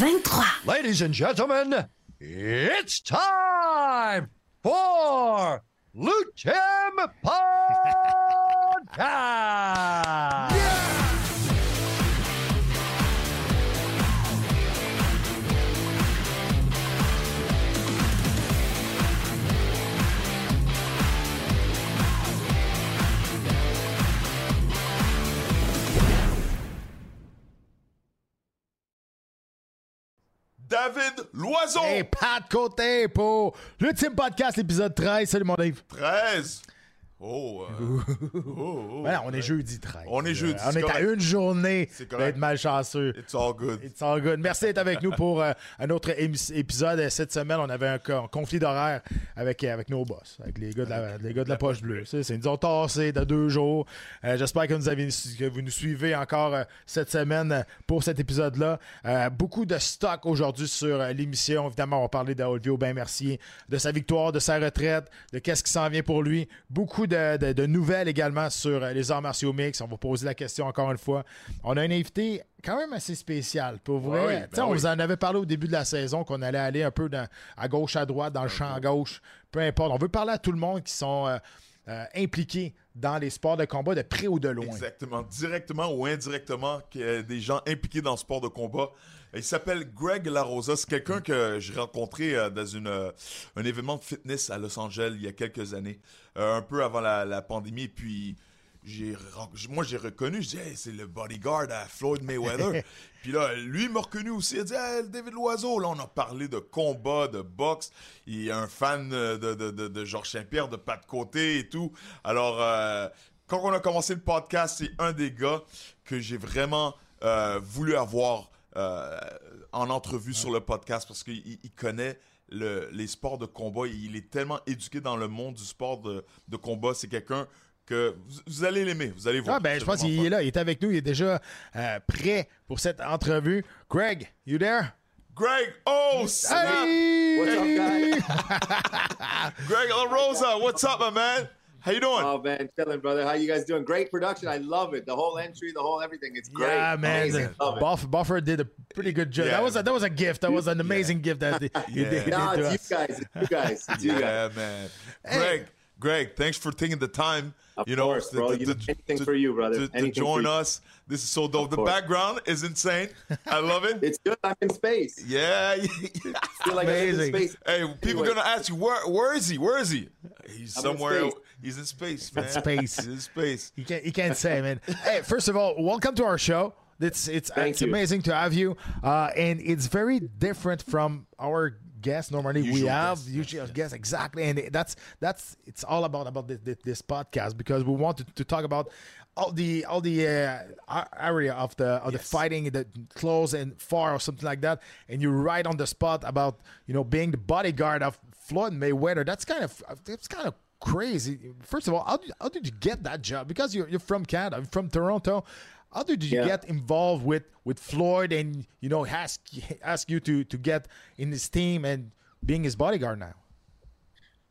23. Ladies and gentlemen, it's time for L'Ultime Podcast! David Loison. Et Pat Côté pour l'ultime podcast, épisode 13. Salut mon Dave. 13. Oh, euh, oh, oh, on est jeudi 13. On est jeudi, Euh, on est à une journée d'être malchanceux. It's all good. It's all good. Merci d'être avec nous pour euh, un autre épisode. Cette semaine, on avait un, co- un conflit d'horaire avec, avec nos boss, avec les gars de la, les gars de la poche bleue. C'est, ils nous ont tassé de deux jours. Euh, j'espère que vous, avez, que vous nous suivez encore cette semaine pour cet épisode-là. Beaucoup de stock aujourd'hui sur l'émission. Évidemment, on va parler d'Olvio Ben Mercier, de sa victoire, de sa retraite, de qu'est-ce qui s'en vient pour lui. Beaucoup de, de- de nouvelles également sur euh, les arts martiaux mix. On va poser la question encore une fois. On a un invité quand même assez spécial. Pour vrai, Ouais, ben on oui. vous en avait parlé au début de la saison qu'on allait aller un peu dans- à gauche, à droite, dans le champ à gauche, peu importe. On veut parler à tout le monde qui sont euh, euh, impliqués dans les sports de combat de près ou de loin. Exactement. Directement ou indirectement, des gens impliqués dans le sport de combat. Il s'appelle Greg LaRosa. C'est quelqu'un que j'ai rencontré euh, dans une, euh, un événement de fitness à Los Angeles il y a quelques années, euh, un peu avant la, la pandémie. Puis j'ai moi, j'ai reconnu, je dis, Hey, c'est le bodyguard à Floyd Mayweather. Puis là, lui m'a reconnu aussi. Il a dit, Hey, David Loiseau. Là, on a parlé de combat, de boxe. Il est un fan de, de, de, de Georges Saint-Pierre, de Pat Côté et tout. Alors, euh, quand on a commencé le podcast, c'est un des gars que j'ai vraiment euh, voulu avoir euh, en entrevue sur le podcast parce qu'il il- il connaît le- les sports de combat. Il est tellement éduqué dans le monde du sport de, de combat. C'est quelqu'un que vous, vous allez l'aimer. Vous allez voir. Ah ben, je pense qu'il est là, il est avec nous, il est déjà euh, prêt pour cette entrevue. Greg, you there? Greg, oh, snap. Hey! What's up, guys? Greg La Rosa, what's up, my man? How you doing? Oh man, chilling, brother. How you guys doing? Great production. I love it. The whole entry, the whole everything. It's great. Yeah, man. Amazing. It. Buff, Buffer did a pretty good job. Yeah. That was a, that was a gift. That was an amazing gift that Yeah. did, No, did it's you guys. It's you guys. It's you guys. yeah, man. Greg, Greg, thanks for taking the time. Of you know, course, bro. You know, anything for you, brother. To, to join you. us. This is so dope. Of The course. background is insane. I love it. It's good. I'm in space. yeah. I feel like I'm in Amazing. space. hey, people Anyway. gonna ask you where where is he? Where is he? He's I'm somewhere. Space. He's in space, man. space. He's in space. You can't you can't say, man. Hey, first of all, welcome to our show. It's it's Thank it's you. amazing to have you, uh, and it's very different from our guests. Normally, we have guests, usually guests exactly, and that's that's it's all about about this, this, this podcast because we wanted to, to talk about all the all the uh, area of the of the fighting, the close and far or something like that, and you're right on the spot about you know being the bodyguard of Floyd Mayweather. That's kind of that's kind of crazy. First of all, how did, how did you get that job? Because you're, you're from Canada, from Toronto. How did you Yeah. get involved with, with Floyd and you know ask ask you to to get in his team and being his bodyguard now?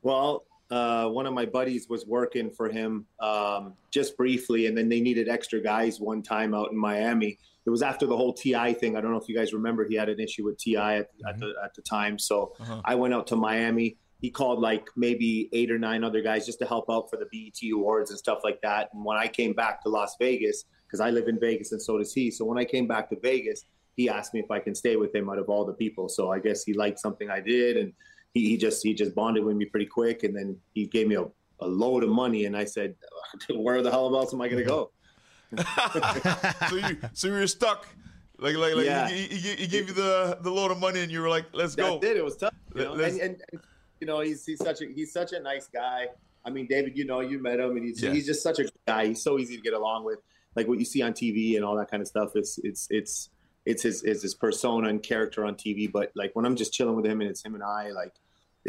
Well, uh, one of my buddies was working for him um, just briefly, and then they needed extra guys one time out in Miami. It was after the whole T.I. thing. I don't know if you guys remember. He had an issue with T.I. at, at the at the time. So I went out to Miami. He called like maybe eight or nine other guys just to help out for the BET awards and stuff like that. And when I came back to Las Vegas, because I live in Vegas and so does he. So when I came back to Vegas, he asked me if I can stay with him out of all the people. So I guess he liked something I did, and he, he just he just bonded with me pretty quick. And then he gave me a, a load of money, and I said, "Where the hell else am I going to go?" so you so you're stuck. Like like like Yeah. he, he, he gave you the the load of money and you were like, let's That's go. Did It was tough. You know? And, and, and you know he's he's such a he's such a nice guy. I mean, David, you know, you met him, and he's Yeah. he's just such a good guy. He's so easy to get along with. Like what you see on TV and all that kind of stuff. It's it's it's it's his is his persona and character on TV. But like when I'm just chilling with him and it's him and I, like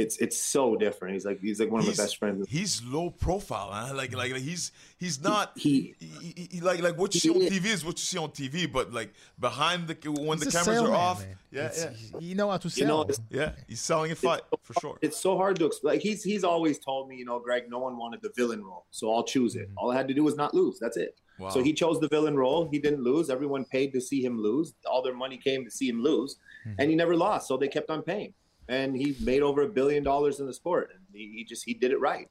it's it's so different. He's like he's like one of He's- my best friends. He's low profile, huh? Like, like, like he's he's not. He- he, he- he- like, like what you see on TV is what you see on TV, but like behind the when the a cameras are off, man. yeah, It's- yeah, You know how to sell. You know, yeah, he's selling a fight for sure. it's so hard to explain. Like he's he's always told me, you know, Greg, no one wanted the villain role, so I'll choose it. Mm-hmm. All I had to do was not lose. That's it. Wow. So he chose the villain role. He didn't lose. Everyone paid to see him lose. All their money came to see him lose, mm-hmm. and he never lost. So they kept on paying, and he made over a billion dollars in the sport. And he, he just he did it right.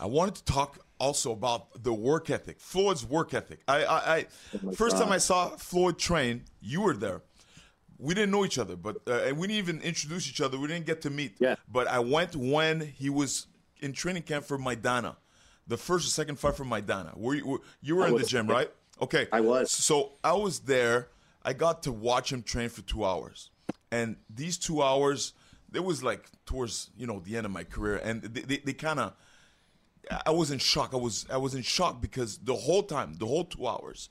I wanted to talk also about the work ethic, Floyd's work ethic. I, I, I my first God. time I saw Floyd train, you were there. We didn't know each other, but uh, and we didn't even introduce each other. We didn't get to meet. Yeah. But I went when he was in training camp for Maidana, the first or second fight for Maidana. Were you, were, you were I in the gym, right? Okay. I was. So I was there. I got to watch him train for two hours, and these two hours, it was like towards you know the end of my career, and they, they, they kind of. I was in shock. I was I was in shock because the whole time, the whole two hours,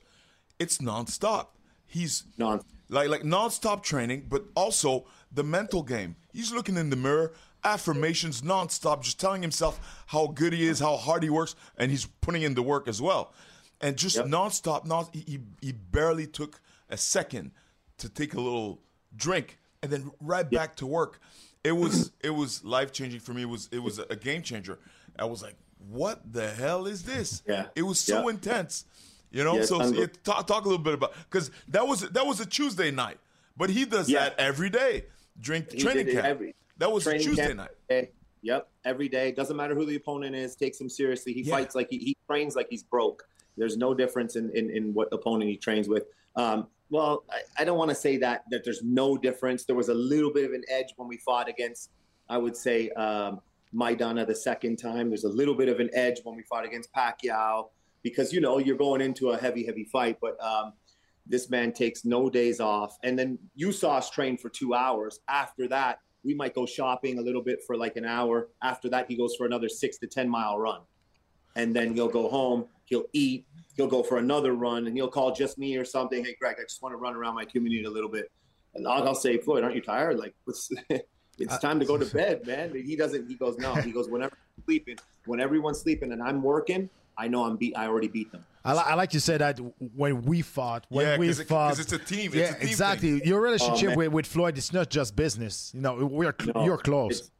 it's nonstop. He's Non- like like nonstop training, but also the mental game. He's looking in the mirror, affirmations nonstop, just telling himself how good he is, how hard he works, and he's putting in the work as well. And just Yep. nonstop, non he, he he barely took a second to take a little drink and then right back to work. It was it was life changing for me. It was it was a game changer. I was like, what the hell is this? Yeah. It was so Yeah. intense. You know, Yeah, so, talk, talk a little bit about because that was that was a Tuesday night, but he does Yeah. that every day. Drink He training camp. every- that was Tuesday camp, night. every day. Yep, every day. Doesn't matter who the opponent is. Takes him seriously. He fights like he, he trains like he's broke. There's no difference in, in, in what opponent he trains with. Um, well, I, I don't want to say that that there's no difference. There was a little bit of an edge when we fought against, I would say, um, Maidana the second time. There's a little bit of an edge when we fought against Pacquiao because you know you're going into a heavy, heavy fight. But um, this man takes no days off. And then you saw us train for two hours. After that, we might go shopping a little bit for like an hour. After that, he goes for another six to 10 mile run. And then he'll go home, he'll eat, he'll go for another run, and he'll call just me or something. Hey, Greg, I just want to run around my community a little bit. And I'll, I'll say, Floyd, aren't you tired? Like, what's, it's time to go to bed, man. He doesn't, he goes, no. He goes, whenever I'm sleeping, when everyone's sleeping and I'm working, I know I'm beat. I already beat them. I, li- I like you said that when we fought, when Yeah, we 'cause it- it's a team, it's yeah, a team exactly. Your relationship Oh, with, with Floyd, it's not just business. You know, we're cl- No, you're close. It's,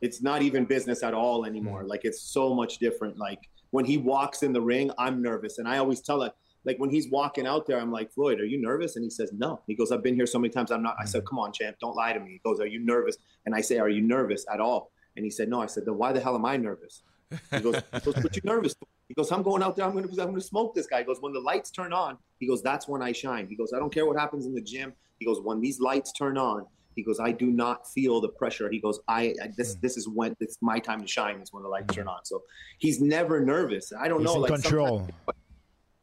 it's not even business at all anymore. Mm. Like it's so much different. Like when he walks in the ring, I'm nervous, and I always tell it. Like when he's walking out there, I'm like, Floyd, are you nervous? And he says, No. He goes, I've been here so many times. I'm not. I said, Mm. Come on, champ, don't lie to me. He goes, Are you nervous? And I say, Are you nervous at all? And he said, No. I said, Then why the hell am I nervous? He goes, he goes What you nervous? for?" He goes, I'm going out there. I'm going to I'm going to smoke this guy. He goes, When the lights turn on, he goes, That's when I shine. He goes, I don't care what happens in the gym. He goes, When these lights turn on, he goes, I do not feel the pressure. He goes, I, I this Hmm. this is when it's my time to shine. Is when the lights turn hmm. on. So he's never nervous. I don't He's know. like control.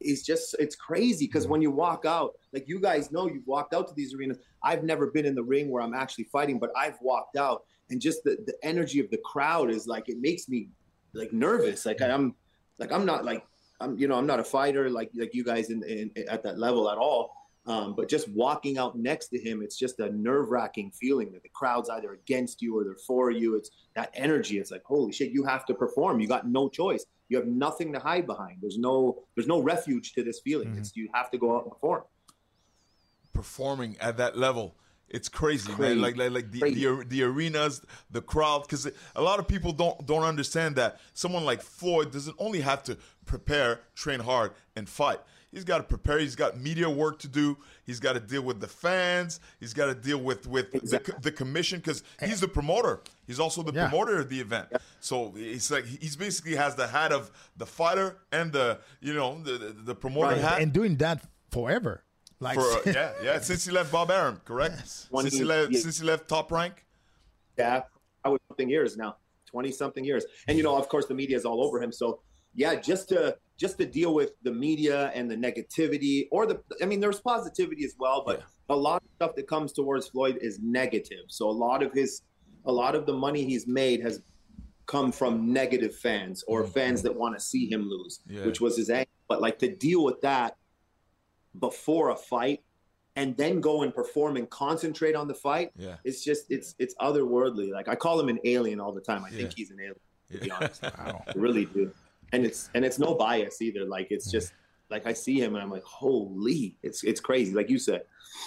It's just it's crazy because hmm. when you walk out, like you guys know, you've walked out to these arenas. I've never been in the ring where I'm actually fighting, but I've walked out, and just the the energy of the crowd is like it makes me like nervous. Like hmm. I'm like I'm not like I'm you know I'm not a fighter like like you guys in, in at that level at all. Um, but just walking out next to him, it's just a nerve wracking feeling that the crowd's either against you or they're for you. It's that energy. It's like, holy shit, you have to perform. You got no choice. You have nothing to hide behind. There's no there's no refuge to this feeling. It's you have to go out and perform. performing at that level. It's crazy, Crazy. man. Like like like the, the the arenas, the crowd, because a lot of people don't don't understand that someone like Floyd doesn't only have to prepare, train hard, and fight. He's got to prepare. He's got media work to do. He's got to deal with the fans. He's got to deal with with Exactly. the, the commission because he's the promoter. He's also the Yeah. promoter of the event. So it's like he's basically has the hat of the fighter and the you know the the, the promoter Right. hat. and doing that forever. Like, For, uh, yeah, yeah. Since he left Bob Arum, correct? One Since he left, yeah. since he left Top Rank. Yeah, I was something years now, twenty something years, and you know, of course, the media is all over him. So, yeah, just to just to deal with the media and the negativity, or the, I mean, there's positivity as well, but a lot of stuff that comes towards Floyd is negative. So a lot of his, a lot of the money he's made has come from negative fans or mm-hmm. fans that want to see him lose, Yeah. which was his aim But like to deal with that before a fight and then go and perform and concentrate on the fight, Yeah. it's just it's it's otherworldly. Like I call him an alien all the time. I Yeah. think he's an alien, to be honest. Wow. I really do. And it's and it's no bias either. Like it's just like I see him and I'm like, holy, it's it's crazy. Like you said.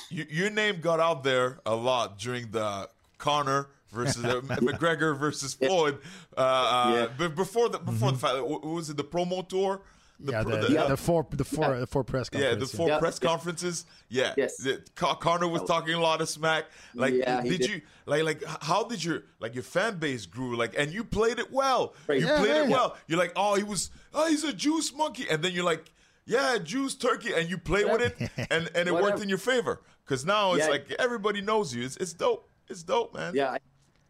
You, your name got out there a lot during the Conor versus uh, McGregor versus Floyd. Uh, uh, But before the before the fight, was it the promo tour? The, yeah, pro- the, the- the four, the four, the four press yeah, the four Yeah. press conferences. Yeah, Yes. Conor was talking a lot of smack. Like, Yeah, did, did. you like like how did your like your fan base grew? Like, and you played it well. Right. You Yeah, played it yeah. well. You're like, oh, he was, oh, he's a juice monkey, and then you're like, yeah, juice turkey, and you play with it, and and it worked in your favor because now it's Yeah. like everybody knows you. It's it's dope. It's dope, man. Yeah. I,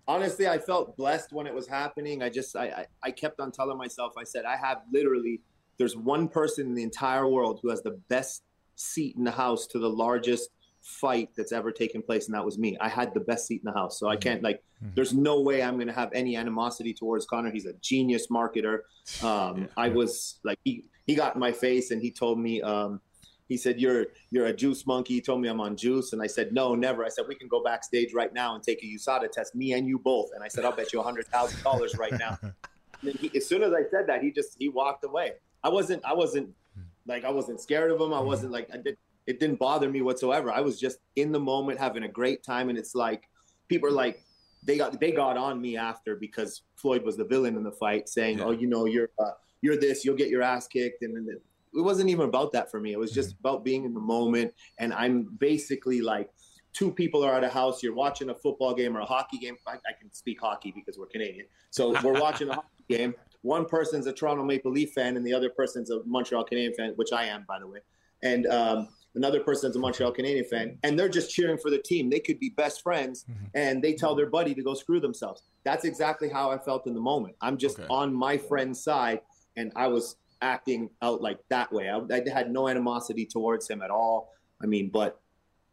honestly, I felt blessed when it was happening. I just I, I I kept on telling myself, I said, I have literally there's one person in the entire world who has the best seat in the house to the largest fight that's ever taken place, and that was me. I had the best seat in the house. So I can't like there's no way I'm gonna have any animosity towards Conor. He's a genius marketer. Um I was like he he got in my face and he told me um he said you're you're a juice monkey he told me i'm on juice and i said no never i said we can go backstage right now and take a USADA test me and you both and i said i'll bet you a hundred thousand dollars right now he, as soon as i said that he just he walked away i wasn't i wasn't hmm. like i wasn't scared of him i hmm. wasn't like i did it didn't bother me whatsoever i was just in the moment having a great time and it's like people are like they got they got on me after because floyd was the villain in the fight saying Yeah. oh you know you're uh, you're this you'll get your ass kicked and then it wasn't even about that for me. It was just hmm. about being in the moment. And I'm basically like, two people are at a house. You're watching a football game or a hockey game. I, I can speak hockey because we're Canadian. So we're watching a hockey game. One person's a Toronto Maple Leaf fan, and the other person's a Montreal Canadian fan, which I am, by the way. And um, another person's a Montreal Canadian fan, and they're just cheering for the team. They could be best friends, and they tell their buddy to go screw themselves. That's exactly how I felt in the moment. I'm just Okay. on my friend's side, and I was acting out like that way. I, I had no animosity towards him at all. I mean, but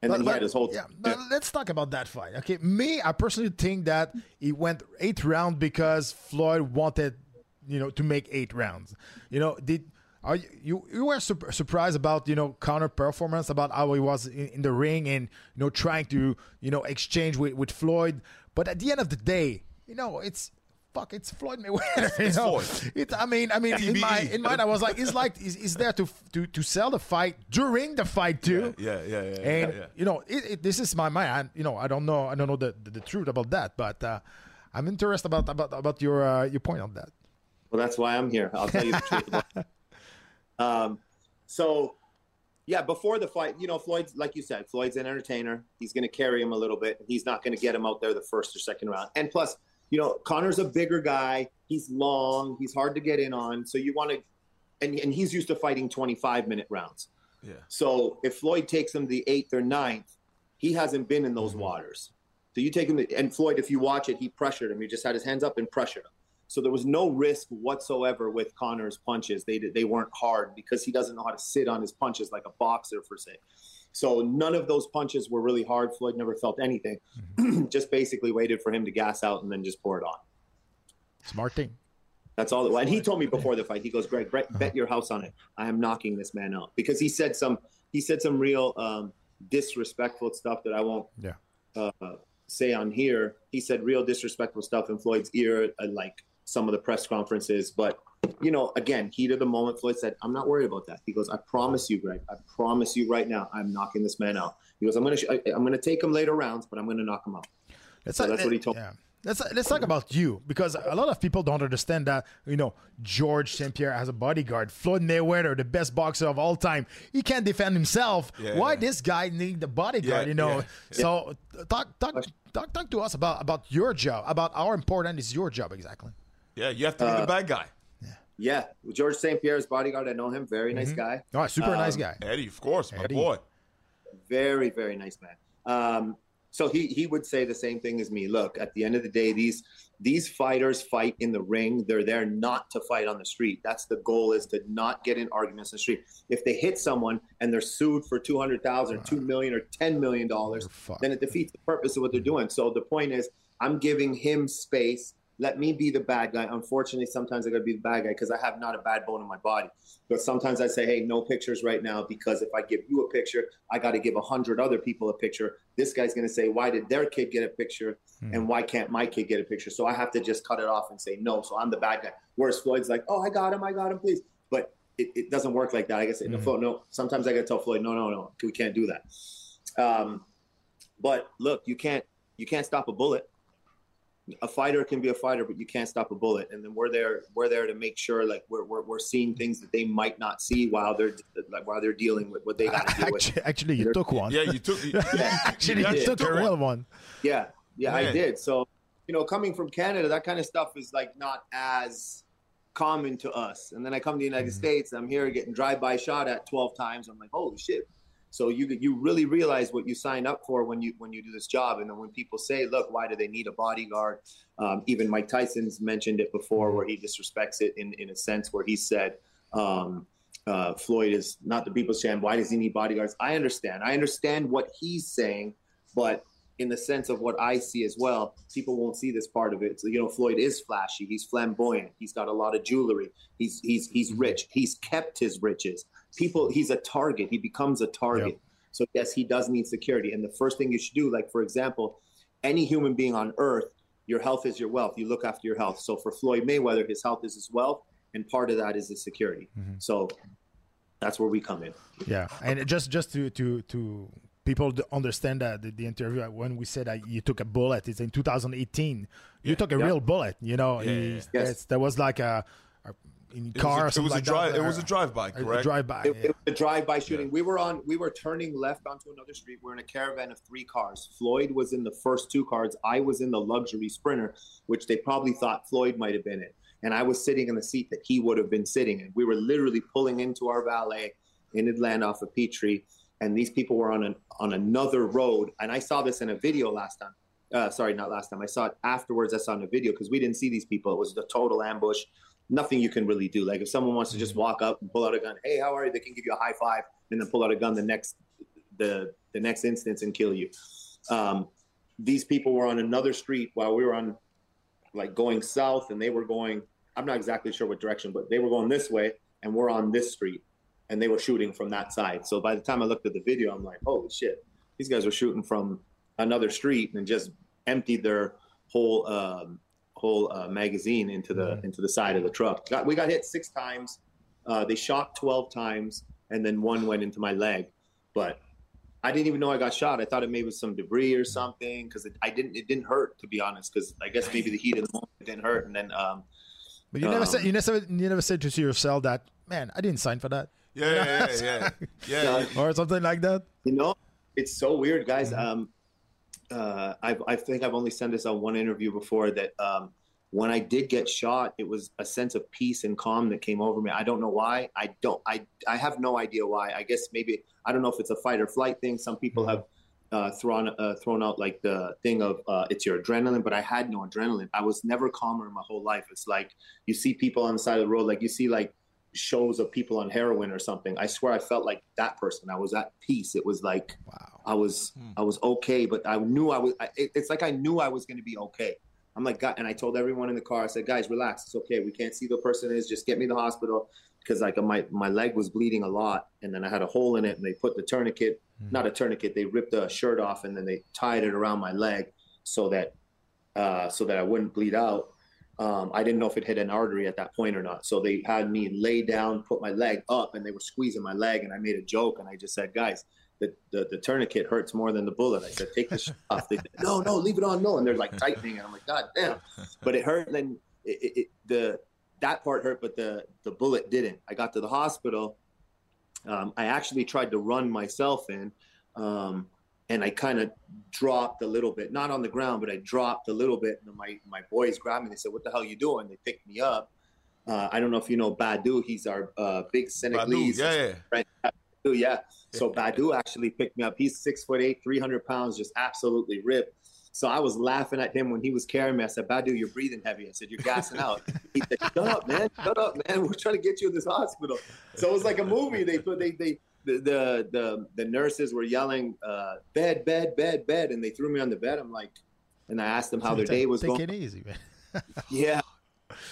and then he had his whole yeah, but let's talk about that fight. Okay, me, I personally think that he went eighth round because Floyd wanted, you know, to make eight rounds. You know, did are you you, you were sur- surprised about you know counter performance about how he was in, in the ring and you know trying to you know exchange with with Floyd, but at the end of the day, you know, it's. Fuck! It's Floyd Mayweather. You It's know? Floyd. It, I mean, I mean, in my in mind, I was like, it's like, is, is there to to to sell the fight during the fight too? Yeah, yeah, yeah, yeah, And yeah. you know, it, it, this is my mind. I, you know, I don't know. I don't know the, the, the truth about that, but uh, I'm interested about about about your uh, your point on that. Well, that's why I'm here. I'll tell you the truth. About. Um, so, yeah, before the fight, you know, Floyd's like you said, Floyd's an entertainer. He's going to carry him a little bit. He's not going to get him out there the first or second round. And plus, you know, Conor's a bigger guy. He's long. He's hard to get in on. So you want to, and and he's used to fighting 25 minute rounds. Yeah. So if Floyd takes him the eighth or ninth, he hasn't been in those waters. So you take him, to, and Floyd, if you watch it, he pressured him. He just had his hands up and pressured him. So there was no risk whatsoever with Conor's punches. They they weren't hard because he doesn't know how to sit on his punches like a boxer per se. So none of those punches were really hard. Floyd never felt anything. just basically waited for him to gas out and then just pour it on. Smart thing. That's all. And he told me before the fight, he goes, Greg, bet, bet your house on it. I am knocking this man out because he said some he said some real um, disrespectful stuff that I won't Yeah. uh, say on here. He said real disrespectful stuff in Floyd's ear, uh, like some of the press conferences. But you know, again, heat of the moment. Floyd said, "I'm not worried about that." He goes, "I promise you, Greg. I promise you right now, I'm knocking this man out." He goes, "I'm gonna, sh- I, I'm gonna take him later rounds, but I'm gonna knock him out." Let's So talk- that's what he told me. Yeah. Let's let's talk about you because a lot of people don't understand that you know George St Pierre has a bodyguard. Floyd Mayweather, the best boxer of all time, he can't defend himself. Yeah. Why this guy need the bodyguard? Yeah, you know. yeah. So talk talk talk talk to us about about your job, about how important is your job exactly. Yeah, you have to be Uh, the bad guy. Yeah, yeah. George St. Pierre's bodyguard. I know him. Very nice guy. All right, super Um, nice guy. Eddie, of course, my Eddie. boy. very very nice man um so he he would say the same thing as me look at the end of the day these these fighters fight in the ring they're there not to fight on the street that's the goal is to not get in arguments on the street if they hit someone and they're sued for 200,000 2 million or 10 million dollars then it defeats the purpose of what they're doing so the point is i'm giving him space let me be the bad guy. Unfortunately, sometimes I got to be the bad guy because I have not a bad bone in my body. But sometimes I say, hey, no pictures right now because if I give you a picture, I got to give a hundred other people a picture. This guy's going to say, why did their kid get a picture and why can't my kid get a picture? So I have to just cut it off and say no. So I'm the bad guy. Whereas Floyd's like, oh, I got him, I got him, please. But it, it doesn't work like that. I guess no, Floyd, no. Sometimes I got to tell Floyd, no, no, no, we can't do that. Um, but look, you can't you can't stop a bullet a fighter can be a fighter, but you can't stop a bullet. And then we're there, we're there to make sure like we're, we're, we're seeing things that they might not see while they're like while they're dealing with what they got to deal with. Actually, actually, you took one. Yeah, you took. actually, Yeah, you you took took a real one. Yeah, yeah, I did. So you know, coming from Canada, that kind of stuff is like not as common to us. And then I come to the United mm. States, I'm here getting drive-by shot at 12 times. I'm like, holy shit. So you you really realize what you sign up for when you when you do this job, and then when people say, "Look, why do they need a bodyguard?" Um, even Mike Tyson's mentioned it before, where he disrespects it in in a sense where he said, um, uh, "Floyd is not the people's champ. Why does he need bodyguards?" I understand. I understand what he's saying, but in the sense of what I see as well, people won't see this part of it. So you know, Floyd is flashy. He's flamboyant. He's got a lot of jewelry. He's he's he's rich. He's kept his riches. People, he's a target. He becomes a target. So yes, he does need security. And the first thing you should do, like for example, any human being on earth, your health is your wealth. You look after your health. So for Floyd Mayweather, his health is his wealth, and part of that is his security. So that's where we come in. Yeah, and just just to to to people understand that the, the interview uh, when we said that you took a bullet, it's in 2018. You took a Yeah. real bullet. You know, Yeah, he- yeah, yeah. Yes. there was like a, a in It car. or was a, it something was a like drive. that, It was a drive-by, a- correct? Drive-by. It, yeah. it was a drive-by shooting. We were on. We were turning left onto another street. We're in a caravan of three cars. Floyd was in the first two cars. I was in the luxury Sprinter, which they probably thought Floyd might have been in, and I was sitting in the seat that he would have been sitting in. We were literally pulling into our valet in Atlanta off of Peachtree, and these people were on an on another road. And I saw this in a video last time. Uh, sorry, not last time. I saw it afterwards. I saw it in a video because we didn't see these people. It was a total ambush. Nothing you can really do. Like if someone wants to just walk up and pull out a gun, hey, how are you? They can give you a high five and then pull out a gun the next the the next instance and kill you. Um, these people were on another street while we were on like going south, and they were going. I'm not exactly sure what direction, but they were going this way, and we're on this street, and they were shooting from that side. So by the time I looked at the video, I'm like, holy shit, these guys were shooting from another street and just emptied their whole um, whole uh, magazine into the into the side of the truck. Got, we got hit six times. Uh, they shot twelve times, and then one went into my leg. But I didn't even know I got shot. I thought it maybe was some debris or something because I didn't. It didn't hurt to be honest. Because I guess maybe the heat of the moment didn't hurt, and then um, But you never Um, said you never you never said to yourself that man I didn't sign for that Yeah, yeah, yeah, yeah. yeah. Yeah. or something like that. You know, it's so weird, guys. Mm-hmm. Um, uh, I, I think I've only said this on one interview before that um, when I did get shot, it was a sense of peace and calm that came over me. I don't know why. I don't. I I have no idea why. I guess maybe I don't know if it's a fight or flight thing. Some people Mm-hmm. have uh, thrown uh, thrown out like the thing of uh, it's your adrenaline, but I had no adrenaline. I was never calmer in my whole life. It's like you see people on the side of the road, like you see like shows of people on heroin or something. I swear I felt like that person. I was at peace. It was like Wow. I was I was okay, but I knew I was. I, it, it's like I knew I was going to be okay. I'm like, God, and I told everyone in the car. I said, guys, relax. It's okay. We can't see the person is. Just get me to the hospital because like my my leg was bleeding a lot, and then I had a hole in it, and they put the tourniquet, not a tourniquet. They ripped the shirt off, and then they tied it around my leg so that uh, so that I wouldn't bleed out. Um, I didn't know if it hit an artery at that point or not. So they had me lay down, put my leg up, and they were squeezing my leg. And I made a joke, and I just said, guys, the, the, the tourniquet hurts more than the bullet. I said, take this off. They said, no, no, leave it on. No. And they're like tightening. And I'm like, God damn. But it hurt. Then it, it, it, the, that part hurt, but the, the bullet didn't. I got to the hospital. Um, I actually tried to run myself in. Um, and I kind of dropped a little bit, not on the ground, but I dropped a little bit. And my, my boys grabbed me. They said, what the hell you doing? They picked me up. Uh, I don't know if you know Badu. He's our uh, big Badu, Senegalese. yeah, yeah. Badu, yeah. So Badu actually picked me up. He's six foot eight, 300 pounds, just absolutely ripped. So I was laughing at him when he was carrying me. I said, Badu, you're breathing heavy. I said, you're gassing out. He said, shut up, man. Shut up, man. We're trying to get you in this hospital. So it was like a movie. They put, they, they, the, the, the, the nurses were yelling, uh, bed, bed, bed, bed. And they threw me on the bed. I'm like, and I asked them how their Take- day was take going. it easy, man. yeah.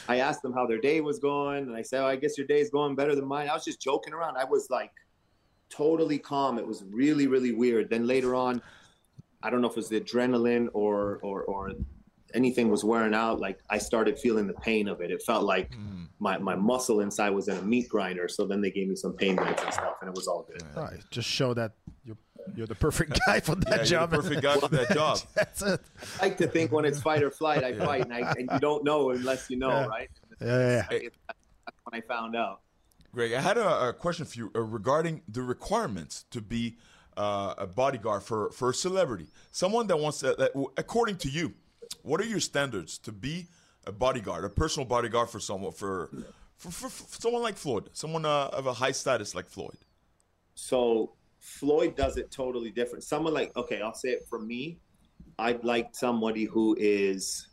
I asked them how their day was going, and I said, oh, "I guess your day is going better than mine." I was just joking around. I was like totally calm. It was really, really weird. Then later on, I don't know if it was the adrenaline or or or anything was wearing out. Like I started feeling the pain of it. It felt like mm. my my muscle inside was in a meat grinder. So then they gave me some pain meds and stuff, and it was all good. Right. Just show that you're you're the perfect guy for that yeah, job. perfect guy for that job. That's it. I like to think when it's fight or flight, I yeah. fight, and, I, and, you don't know unless you know, yeah. right? Yeah, yeah. That's when I found out. Greg, I had a, a question for you uh, regarding the requirements to be uh, a bodyguard for, for a celebrity, someone that wants to, that, according to you, what are your standards to be a bodyguard, a personal bodyguard for someone for for, for, for someone like Floyd, someone uh, of a high status like Floyd? So Floyd does it totally different. Someone like okay, I'll say it for me. I'd like somebody who is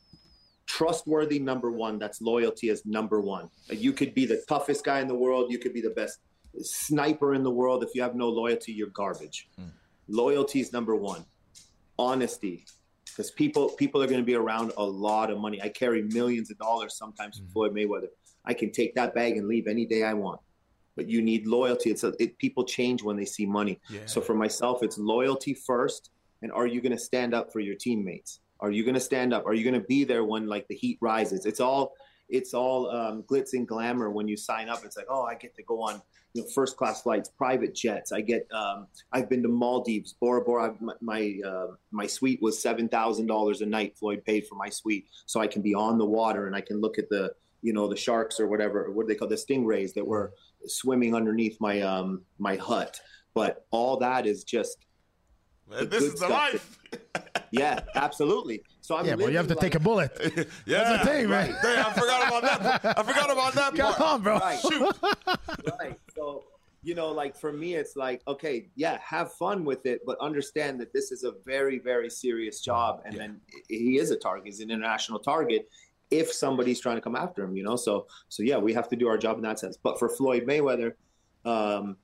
trustworthy number one that's loyalty is number one you could be the toughest guy in the world you could be the best sniper in the world if you have no loyalty you're garbage mm. loyalty is number one honesty because people people are going to be around a lot of money i carry millions of dollars sometimes mm. for floyd mayweather i can take that bag and leave any day i want but you need loyalty it's a, it, people change when they see money yeah. so for myself it's loyalty first and are you going to stand up for your teammates are you going to stand up? Are you going to be there when like the heat rises? It's all it's all um, glitz and glamour when you sign up. It's like, oh, I get to go on you know first class flights, private jets. I get um, I've been to Maldives, Bora Bora. My my, uh, my suite was seven thousand dollars a night. Floyd paid for my suite, so I can be on the water and I can look at the you know the sharks or whatever. What do they call the stingrays that were swimming underneath my um my hut? But all that is just this is the life. yeah, absolutely. So I'm yeah, but you have to like, take a bullet. yeah, that's the thing, right? right. Dang, I forgot about that. I forgot about that. Come on, bro. Right. Shoot. right. So you know, like for me, it's like okay, yeah, have fun with it, but understand that this is a very, very serious job, and yeah. then he is a target. He's an international target. If somebody's trying to come after him, you know, so so yeah, we have to do our job in that sense. But for Floyd Mayweather, um,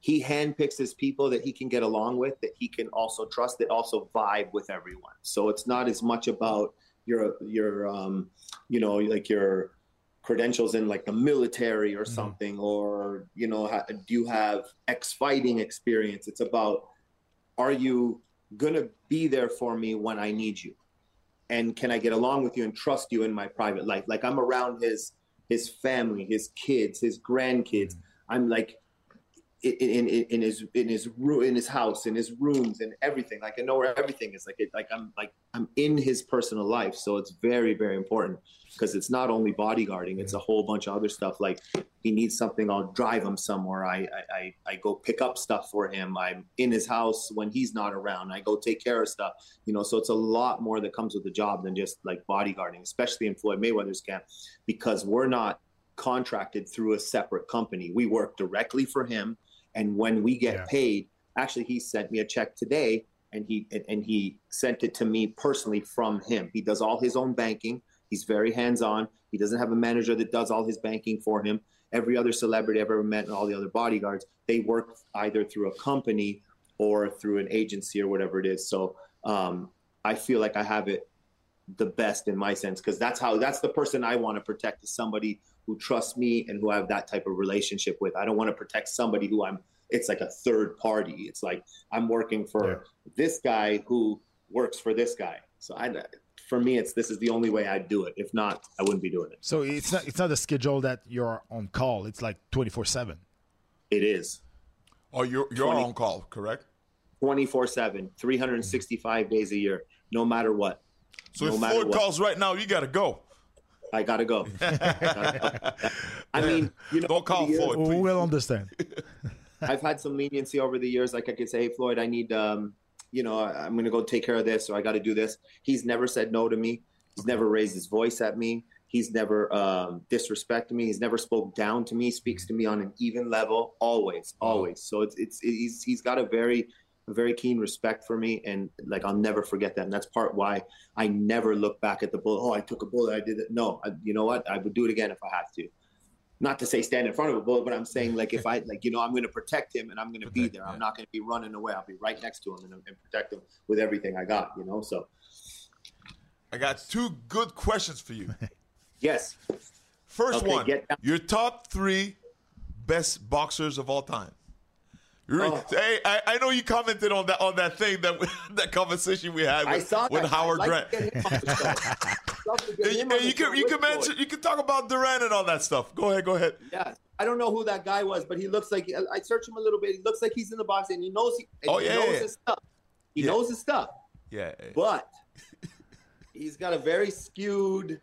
he handpicks his people that he can get along with, that he can also trust, that also vibe with everyone. So it's not as much about your your um, you know like your credentials in like the military or mm-hmm. something, or you know ha- do you have ex fighting experience? It's about are you gonna be there for me when I need you, and can I get along with you and trust you in my private life? Like I'm around his his family, his kids, his grandkids. Mm-hmm. I'm like in, in, in his in his in his house in his rooms and everything. Like i know where everything is. Like it, like i'm like i'm in his personal life. So it's very very important because it's not only bodyguarding it's a whole bunch of other stuff. Like he needs something i'll drive him somewhere. I, I i go pick up stuff for him. I'm in his house when he's not around. I go take care of stuff you know? So it's a lot more that comes with the job than just like bodyguarding especially in floyd mayweather's camp because we're not contracted through a separate company. We work directly for him and when we get yeah. paid, actually, he sent me a check today, and he and he sent it to me personally from him. He does all his own banking. He's very hands on. He doesn't have a manager that does all his banking for him. Every other celebrity I've ever met and all the other bodyguards, they work either through a company or through an agency or whatever it is. So um, I feel like I have it the best in my sense because that's how that's the person I want to protect is somebody who trusts me and who I have that type of relationship with. I don't want to protect somebody who I'm it's like a third party. It's like I'm working for yeah. this guy who works for this guy. So I for me it's this is the only way I'd do it. If not, I wouldn't be doing it. So it's not it's not a schedule that you're on call. It's like 24/7. It is. Oh, you're you're 20, on call, correct? 24/7, 365 days a year, no matter what. So no if Floyd calls right now, you got to go. I gotta go. I mean, you know, don't call years, Floyd. Please. We'll understand. I've had some leniency over the years. Like I could say, hey, Floyd, I need, um, you know, I'm gonna go take care of this, or I got to do this. He's never said no to me. He's never raised his voice at me. He's never um, disrespected me. He's never spoke down to me. He speaks to me on an even level, always, always. So it's it's he's he's got a very a very keen respect for me, and like I'll never forget that. And that's part why I never look back at the bullet. Oh, I took a bullet. I did it. No, I, you know what? I would do it again if I have to. Not to say stand in front of a bullet, but I'm saying like if I like you know I'm going to protect him and I'm going to be there. I'm not going to be running away. I'll be right next to him and, and protect him with everything I got. You know, so. I got two good questions for you. Yes. First Okay, one, get your top three best boxers of all time. Oh. Hey, I, I know you commented on that on that thing that that conversation we had I with, saw with. Howard Grant. like to get him on the show. Love to get And you, you can you can mention you can talk about Duran and all that stuff. Go ahead, go ahead. Yeah, I don't know who that guy was, but he looks like I searched him a little bit. He looks like he's in the box, and he knows he, Oh, he yeah, knows yeah. his stuff. He Yeah. knows his stuff, Yeah. but he's got a very skewed.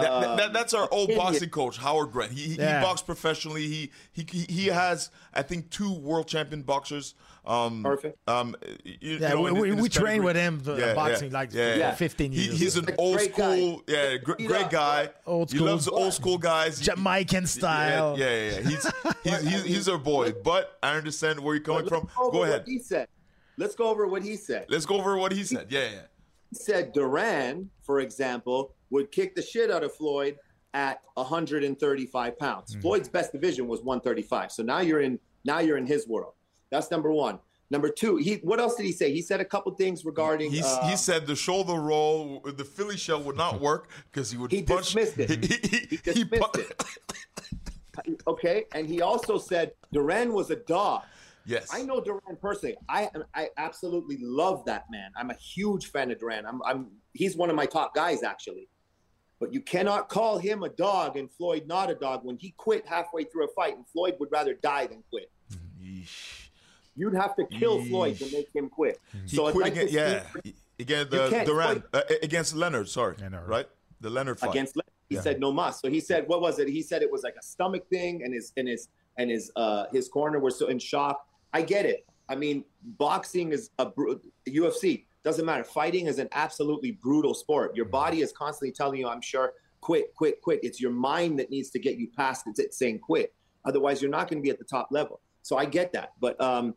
That, that- that- that's our old boxing coach, Howard Grant. He, he, Yeah. he boxed professionally. He, he he he has, I think, two world champion boxers. Um, Perfect. Um, you, you Yeah, know, we, in- we, in we trained with him Yeah, boxing yeah, like yeah, yeah. 15 He, years he's ago. an old Great school, guy. yeah, gr- great up. guy. Old school. He loves old school guys. He- Jamaican style. Yeah, yeah, yeah. He's he's he's, he's our boy. But I understand where you're coming from. go Go ahead. He said. Let's go over what he said. Let's go over what he said. Yeah, yeah. He said Duran, for example, would kick the shit out of Floyd at 135 pounds. Mm-hmm. Floyd's best division was 135. So now you're in now you're in his world. That's number one. Number two, he what else did he say? He said a couple things regarding. He's, uh, he said the shoulder roll, the Philly shell would not work because he would He punch. dismissed it. He, he, He he dismissed pu- it. okay, and he also said Duran was a dog. Yes. I know Duran personally. I I absolutely love that man. I'm a huge fan of Duran. I'm I'm he's one of my top guys actually. But you cannot call him a dog and Floyd not a dog when he quit halfway through a fight and Floyd would rather die than quit. Yeesh. You'd have to kill Floyd to make him quit. He So I'd quit like to against, yeah, see- against the can't Duran, uh, against Leonard. Sorry, Leonard. right? The Leonard fight. against Leonard. He said no mas. So he said, what was it? He said it was like a stomach thing, and his and his and his uh his corner was so in shock. I get it. I mean, boxing is a bru- UFC doesn't matter. Fighting is an absolutely brutal sport. Your body is constantly telling you, I'm sure, quit, quit, quit. It's your mind that needs to get you past it, it's saying quit. Otherwise, you're not going to be at the top level. So I get that, but um,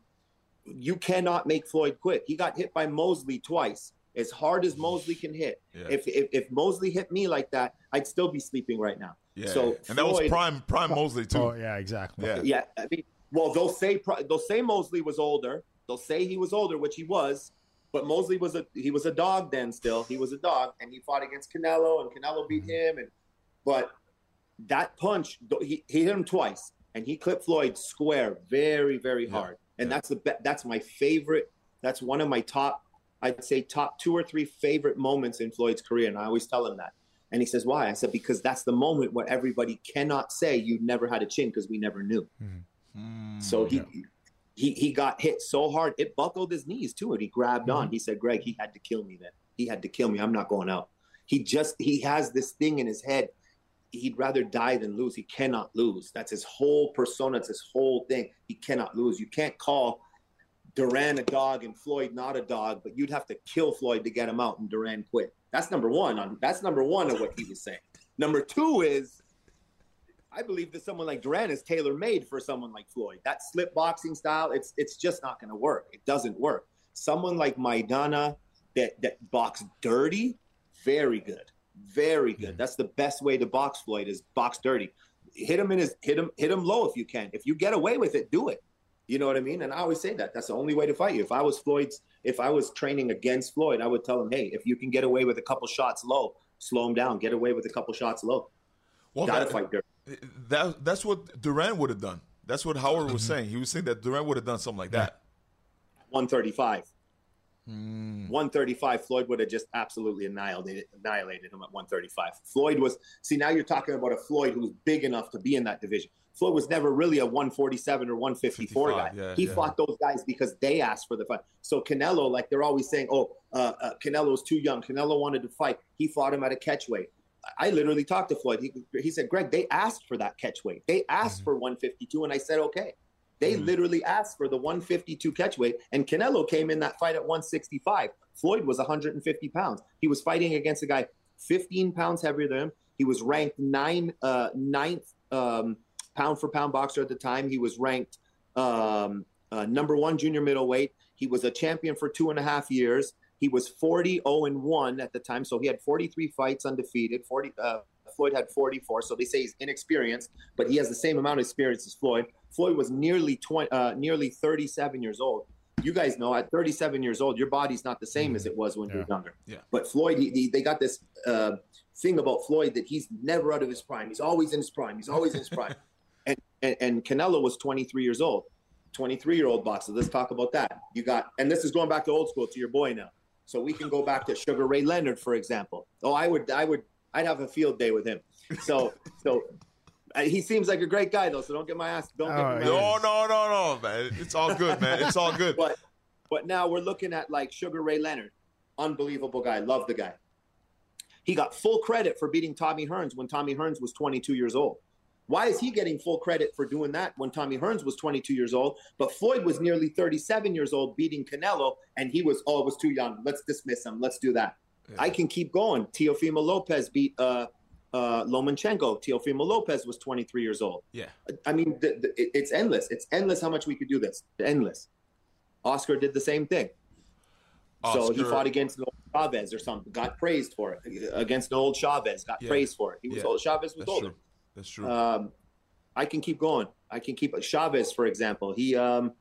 you cannot make Floyd quit. He got hit by Mosley twice. As hard as Mosley can hit, Yeah. if, if if Mosley hit me like that, I'd still be sleeping right now. yeah, So and that was prime prime Mosley too. Oh, yeah, exactly. Yeah. Yeah, I mean, well, they'll say they'll say Mosley was older. They'll say he was older, which he was. But Mosley was a he was a dog then. Still, he was a dog, and he fought against Canelo, and Canelo beat mm-hmm. him. And but that punch, he, he hit him twice, and he clipped Floyd square, very very Yeah. hard. And Yeah. that's the be- that's my favorite. That's one of my top. I'd say top two or three favorite moments in Floyd's career, and I always tell him that. And he says, "Why?" I said, "Because that's the moment where everybody cannot say you never had a chin because we never knew." Mm-hmm. Mm, So he he he got hit so hard it buckled his knees too, and he grabbed on. Mm-hmm. He said, "Greg, he had to kill me. Then he had to kill me. I'm not going out." He just he has this thing in his head. He'd rather die than lose. He cannot lose. That's his whole persona. It's his whole thing. He cannot lose. You can't call Duran a dog and Floyd not a dog, but you'd have to kill Floyd to get him out, and Duran quit. That's number one. On that's number one of what he was saying. Number two is I believe that someone like Duran is tailor made for someone like Floyd. That slip boxing style, it's it's just not going to work. It doesn't work. Someone like Maidana that that box dirty, very good, very good. Mm. That's the best way to box Floyd is box dirty. Hit him in his hit him hit him low if you can. If you get away with it, do it. You know what I mean? And I always say that that's the only way to fight you. If I was Floyd's, if I was training against Floyd, I would tell him, hey, if you can get away with a couple shots low, slow him down. Get away with a couple shots low. well, Gotta that, fight dirty. That that's what Duran would have done. That's what Howard was saying. He was saying that Duran would have done something like that. 135. Mm. 135, Floyd would have just absolutely annihilated, annihilated him at 135. Floyd was, see, now you're talking about a Floyd who's big enough to be in that division. Floyd was never really a 147 or 154 guy. yeah, he yeah. fought those guys because they asked for the fight. So Canelo, like they're always saying, oh, uh, uh, Canelo's too young. Canelo wanted to fight. He fought him at a catch weight. I literally talked to Floyd. He, he said, Greg, they asked for that catch weight. They asked Mm-hmm. for 152, and I said, okay. They literally asked for the 152 catch weight, and Canelo came in that fight at 165. Floyd was 150 pounds. He was fighting against a guy 15 pounds heavier than him. He was ranked nine, uh, ninth um, pound for pound boxer at the time. He was ranked um, uh, number one junior middleweight. He was a champion for two and a half years. He was 40 0 and 1 at the time. So he had 43 fights undefeated. 40 uh, Floyd had 44. So they say he's inexperienced, but he has the same amount of experience as Floyd. Floyd was nearly 20, uh, nearly 37 years old. You guys know at 37 years old, your body's not the same as it was when you were younger. Yeah. But Floyd, he, he, they got this uh, thing about Floyd that he's never out of his prime. He's always in his prime. He's always in his prime. and, and and Canelo was 23 years old, 23 year old boxer. Let's talk about that. You got, and this is going back to old school to your boy now. So we can go back to Sugar Ray Leonard, for example. Oh, I would, I would, I'd have a field day with him. So, so uh, he seems like a great guy though. So don't get my ass, don't get my yeah. No, no, no, no, man. It's all good, man. It's all good. but but now we're looking at like Sugar Ray Leonard, unbelievable guy, love the guy. He got full credit for beating Tommy Hearns when Tommy Hearns was 22 years old. Why is he getting full credit for doing that when Tommy Hearns was 22 years old, but Floyd was nearly 37 years old beating Canelo, and he was oh, it was too young. Let's dismiss him. Let's do that. I can keep going. Teofimo Lopez beat uh, uh, Lomachenko. Teofimo Lopez was 23 years old. Yeah. I mean, the, the, it's endless. It's endless how much we could do this. Endless. Oscar did the same thing. So he fought against Noel Chavez or something, got praised for it. Against Noel Chavez, got Yeah. praised for it. He was Yeah. old. Chavez was That's older. true. That's true. Um, I can keep going. I can keep Chavez, for example. He um,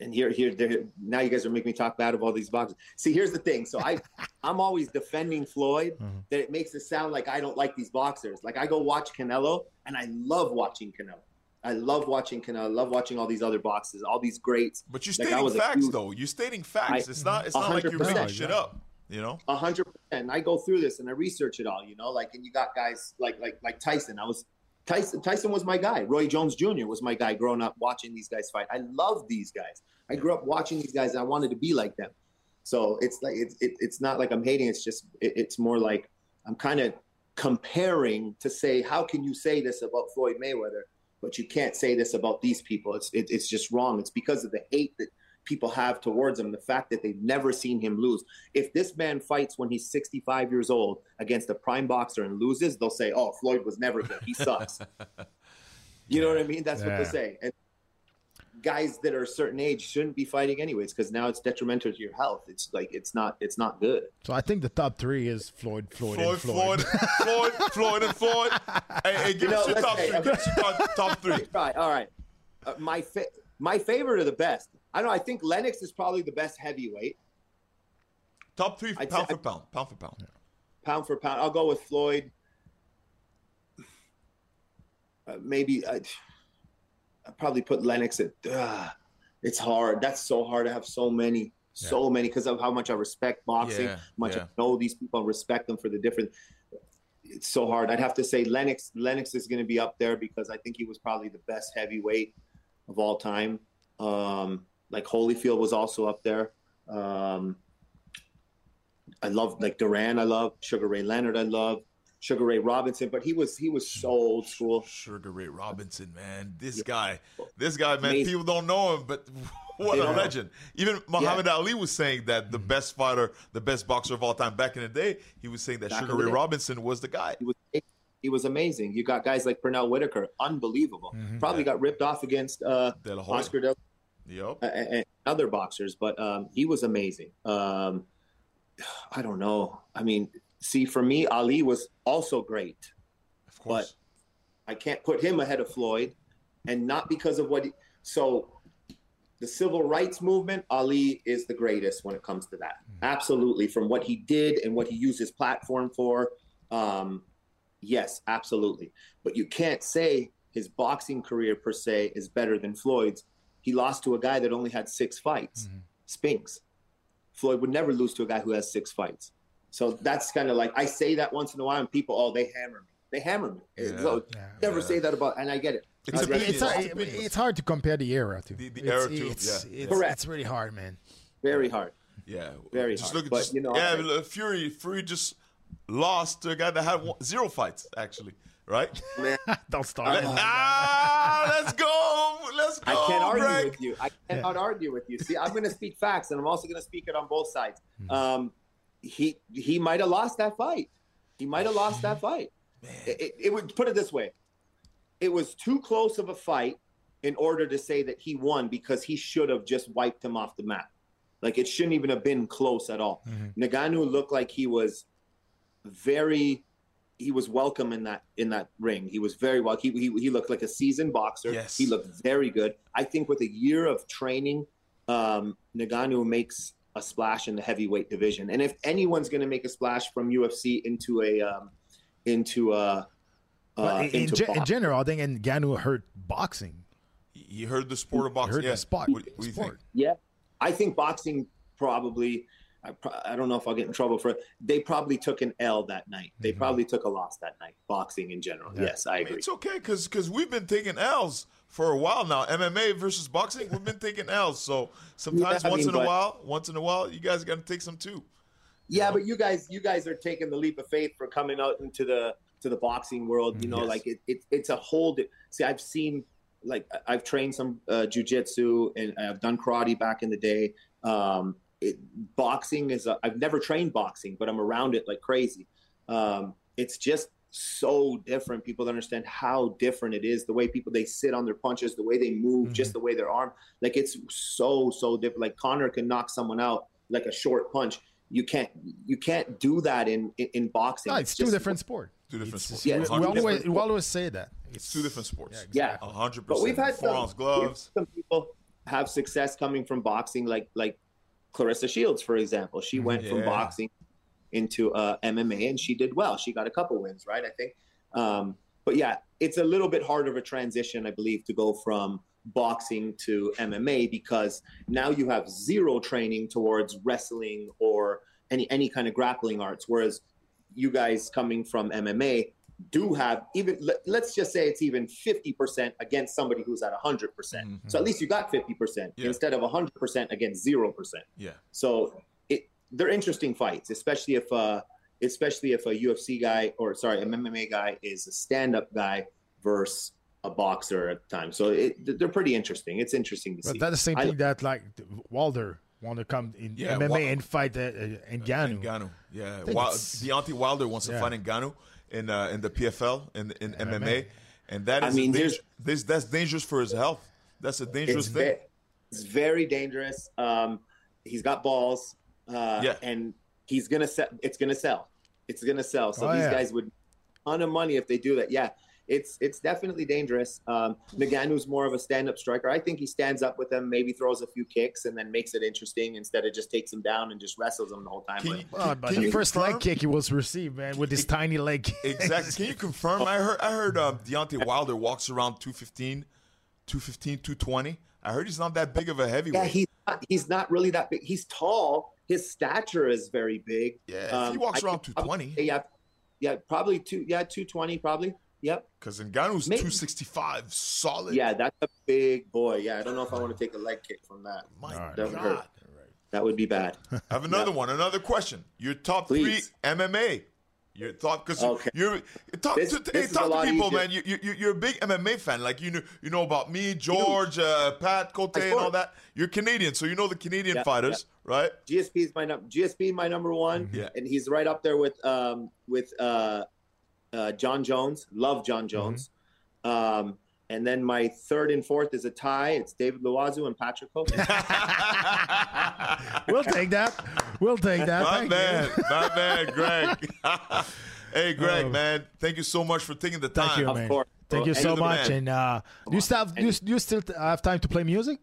and here, here, there. Now you guys are making me talk bad of all these boxers. See, here's the thing. So I, I'm always defending Floyd. That it makes it sound like I don't like these boxers. Like I go watch Canelo, and I love watching Canelo. I love watching Canelo. I love watching all these other boxes, all these greats. but you're like, stating was facts, huge- though. You're stating facts. I- it's not. It's not like you're making shit up. You know. A hundred percent. I go through this and I research it all, you know, like and you got guys like like like Tyson. I was Tyson Tyson was my guy. Roy Jones Jr. was my guy growing up watching these guys fight. I love these guys. I grew up watching these guys I wanted to be like them. So it's like it's it, it's not like I'm hating, it's just it, it's more like I'm kind of comparing to say how can you say this about Floyd Mayweather, but you can't say this about these people. It's it, it's just wrong. It's because of the hate that people have towards him, the fact that they've never seen him lose. If this man fights when he's 65 years old against a prime boxer and loses, they'll say, "Oh, Floyd was never good. He sucks." you know what I mean? That's what they say. And guys that are a certain age shouldn't be fighting anyways because now it's detrimental to your health. It's like it's not it's not good. So I think the top three is Floyd, Floyd, Floyd, and Floyd. Floyd, Floyd, Floyd, and Floyd. Hey, hey give You know, us your let's top say- three. Give us your top, top three. Right. All right. Uh, my fa- my favorite are the best. I don't know. I think Lennox is probably the best heavyweight, Top three, I'd pound say- for pound. Pound for pound. pound for pound. I'll go with Floyd. Uh, maybe I'd, I'd probably put Lennox at. Uh, it's hard. That's so hard to have so many, so many because of how much I respect boxing, Yeah, how much yeah. I know these people, and respect them for the different. It's so hard. I'd have to say Lennox. Lennox is going to be up there because I think he was probably the best heavyweight of all time. Um, like Holyfield was also up there. Um, I love like Duran. I love Sugar Ray Leonard. I love Sugar Ray Robinson, but he was he was so old school. Sugar Ray Robinson, man. This guy, this guy, man. Amazing. People don't know him, but what a legend. Even Muhammad Ali was saying that the best fighter, the best boxer of all time back in the day, he was saying that Back Sugar Ray day. Robinson was the guy. He was he was amazing. You got guys like Pernell Whitaker, unbelievable. Probably got ripped off against uh, De La. Oscar Del Yep. and, and other boxers, but um, he was amazing. Um, I don't know. I mean, see, for me, Ali was also great. Of course. I can't put him ahead of Floyd, and not because of what. He, so, the civil rights movement, Ali is the greatest when it comes to that. Absolutely, from what he did and what he used his platform for. Um, yes, absolutely. But you can't say his boxing career per se is better than Floyd's. He lost to a guy that only had six fights, mm-hmm. Spinks. Floyd would never lose to a guy who has six fights. So that's kind of like I say that once in a while, and people, oh, they hammer me. They hammer me. Yeah. So Yeah. never say that about, and I get it. It's a It's, Opinions. hard, It's opinions. it's hard to compare the era to The- the it's, era too, It's, yeah. it's, Correct. it's really hard, man. very hard. Yeah, Very just hard. look at But, just, you know, yeah, I- look, Fury. Fury just lost to a guy that had one, zero fights actually, right? Man, Don't start. ah, let's go, let's go. I can't argue Greg. with you. I cannot argue with you. See, I'm going to speak facts, and I'm also going to speak it on both sides. Hmm. Um, he he might have lost that fight. He might have lost that fight. It, it, it would put it this way: it was too close of a fight in order to say that he won because he should have just wiped him off the map. Like it shouldn't even have been close at all. Ngannou looked like he was very he was welcome in that in that ring. He was very well. He, he, he looked like a seasoned boxer. Yes. He looked very good. I think with a year of training, um, Ngannou makes a a splash in the heavyweight division. And if anyone's going to make a splash from UFC into a um, into a uh, in, in, into ge- in general, I think Ngannou hurt boxing. You heard the sport of boxing. Heard yeah. the sport. What, what do you think? sport. Yeah, I think boxing probably. I, pro- I don't know if I'll get in trouble for it. They probably took an L that night. They probably took a loss that night. Boxing in general. Yes, I I mean, agree. it's okay because because we've been taking L's for a while now. MMA versus boxing, we've been taking L's. So sometimes Yeah, once mean, in a but- while, once in a while, you guys got to take some too. Yeah, but you guys, you guys are taking the leap of faith for coming out into the to the boxing world. You know, Yes. like it, it it's a whole. Di- See, I've seen like I- I've trained some uh, jujitsu and I've done karate back in the day. Um, it, boxing is. A, I've never trained boxing, but I'm around it like crazy. Um, it's just so different. People don't understand how different it is. The way people they sit on their punches, the way they move, just the way their arm. Like it's so so different. Like Conor can knock someone out like a short punch. You can't you can't do that in in, in boxing. No, it's two just- different sports. Two different sports. Yeah, we, it's we always, different we always say that. It's two different sports. Yeah. A hundred But we've percent. had Four some, ounce we've gloves. had some people have success coming from boxing, like like Claressa Shields, for example. She went from boxing into uh, MMA, and she did well. She got a couple wins, right? I think. Um, but yeah, it's a little bit harder of a transition, I believe, to go from boxing to MMA because now you have zero training towards wrestling or any any kind of grappling arts, whereas you guys coming from MMA do have even let, let's just say it's even 50% against somebody who's at 100%. percent So at least you got 50% Yeah. instead of 100% against 0%. Yeah. So it they're interesting fights, especially if uh especially if a UFC guy or sorry, an MMA guy is a stand-up guy versus a boxer at the time. So it, they're pretty interesting. It's interesting to see. That's the same I- thing that like Wilder want to come in Yeah, MMA Wa- and fight uh, uh, Ngannou. Ngannou. Yeah. it's- Deontay Wilder wants to Yeah. fight Ngannou in uh, in the PFL in in MMA, and that I mean, a danger, this that's dangerous for his health. That's a dangerous it's, thing. ve- it's very dangerous. Um, he's got balls, uh, Yeah. and he's gonna sell. It's gonna sell. It's gonna sell. So Oh, these yeah. guys would ton of money if they do that. Yeah, it's it's definitely dangerous. Um, Ngannou's more of a stand-up striker. I think he stands up with them, maybe throws a few kicks, and then makes it interesting instead of just takes him down and just wrestles him the whole time. Can But- you, Oh, can, but can the you first confirm? leg kick he was received, man, with his tiny leg. Exactly. Can you confirm? I heard I heard um, Deontay Wilder walks around 215, 215, 220. I heard he's not that big of a heavyweight. yeah, he's not, he's not really that big. He's tall. His stature is very big. Yeah, Um, he walks around think probably- 220. Yeah, yeah, probably two. Yeah, two twenty, probably. Yep. Because Ngannou's Maybe. 265, solid. Yeah, that's a big boy. Yeah, I don't know if I want to take a leg kick from that. My All right. That would God. hurt. That would be bad. I have another one. Another question. Your top Please. three MMA. Your top because Okay. you're talk This- to this hey, talk to people, easier. man. You, you you're a big MMA fan. Like you know you know about me, George, uh, Pat, Cote, and all that. You're Canadian, so you know the Canadian Yeah, fighters, right? GSP is my num- GSP my number one. Yeah. and he's right up there with um with uh, uh Jon Jones. Love Jon Mm-hmm. Jones. Um, and then my third and fourth is a tie. It's David Loiseau and Patrick Hope. We'll take that. We'll take that. My Thank man, you. my man, Greg. hey, Greg, Oh. man, thank you so much for taking the time. Thank you, Of man. course. Thank you so much. man. And uh, do you still have, do you, do you still have time to play music?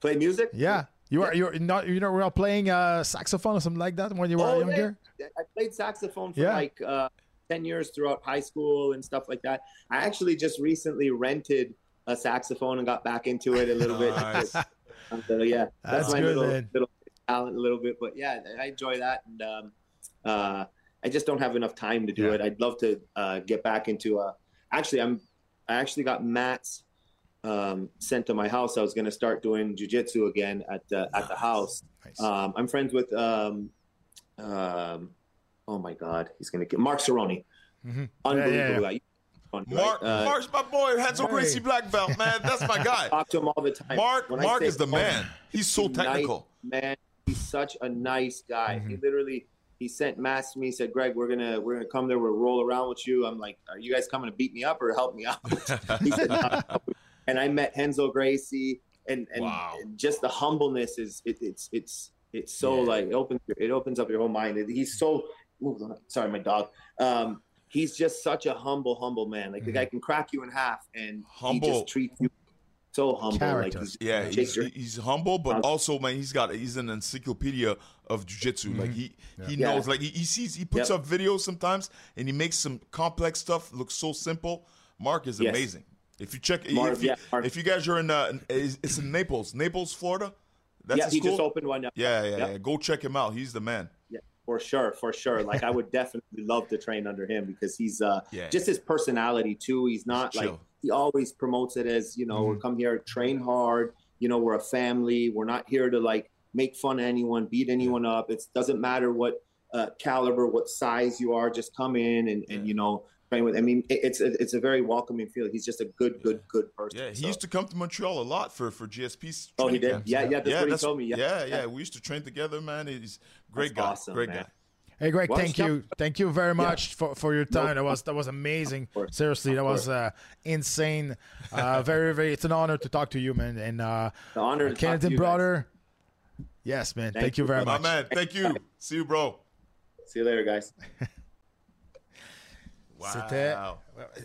Play music. Yeah. You are you're not you know we're playing uh, saxophone or something like that when you were Oh, younger. yeah. I played saxophone for Yeah. like uh, 10 years throughout high school and stuff like that. I actually just recently rented a saxophone and got back into it a little Nice. bit. Um, so, yeah, that's, That's my good, little, man. little talent a little bit. But yeah, I enjoy that. And um, uh, I just don't have enough time to do Yeah. it. I'd love to uh, get back into uh Actually, I'm. I actually got mats um, sent to my house. I was going to start doing jujitsu again at the, at the house. Nice. Um, I'm friends with. Um, um, oh my God, he's going to get Mark Cerrone. Mhm. Unbelievable Yeah, yeah, guy. Right? Mark, Uh, Mark's my boy, Renzo Hey. Gracie black belt, man. That's my guy. talk to him all the time. Mark, When Mark say is the Mark, man. He's so he's nice, technical. man. He's such a nice guy. He literally he sent mass to me. He said, "Greg, we're gonna we're gonna come there. We'll roll around with you." I'm like, "Are you guys coming to beat me up or help me out?" he said, "No." and I met Renzo Gracie, and and, Wow. just the humbleness is it, it's it's it's so like it opens it opens up your whole mind. He's so ooh, sorry, my dog. Um, he's just such a humble, humble man. Like the guy can crack you in half, and Humble. he just treats you so humble. Character. Like he's, Yeah, he's, he's humble, but Uh, also man, he's got he's an encyclopedia of jujitsu. Like he he Yeah. knows, like he, he sees, he puts Yep. up videos sometimes, and he makes some complex stuff look so simple. Mark is Yes. amazing. If you check, Mark, if, you, yeah, if you guys are in, uh, it's it's in Naples, Naples, Florida. That's yeah, he school. just opened one. up. yeah, yeah, Yep. yeah. Go check him out. He's the man. Yeah, for sure, for sure. Like I would definitely love to train under him because he's uh Yeah. just his personality too. He's not like he always promotes it as, you know, Mm-hmm. we come here, train hard, you know, we're a family. We're not here to like make fun of anyone, beat anyone up. It doesn't matter what uh, caliber, what size you are, just come in and, and you know, train with I mean, it's a, it's a very welcoming feel. He's just a good, good, good person. Yeah, he So- used to come to Montreal a lot for for GSP's. Oh, he did? camps. Yeah, yeah, that's what he told me. Yeah. yeah, yeah. We used to train together, man. He's a great That's guy. awesome, great man. guy. Hey, Greg, Well, thank stop- you, thank you very much for, for your time. that was that was amazing. course. Seriously, that Of was uh, insane. Uh, very, very. It's an honor to talk to you, man. And uh, The honor to talk to Kennedy you guys. brother. Yes, man. Thank, Thank you you, very My much. man, thank you. See you, bro. See you later, guys. Wow. C'était.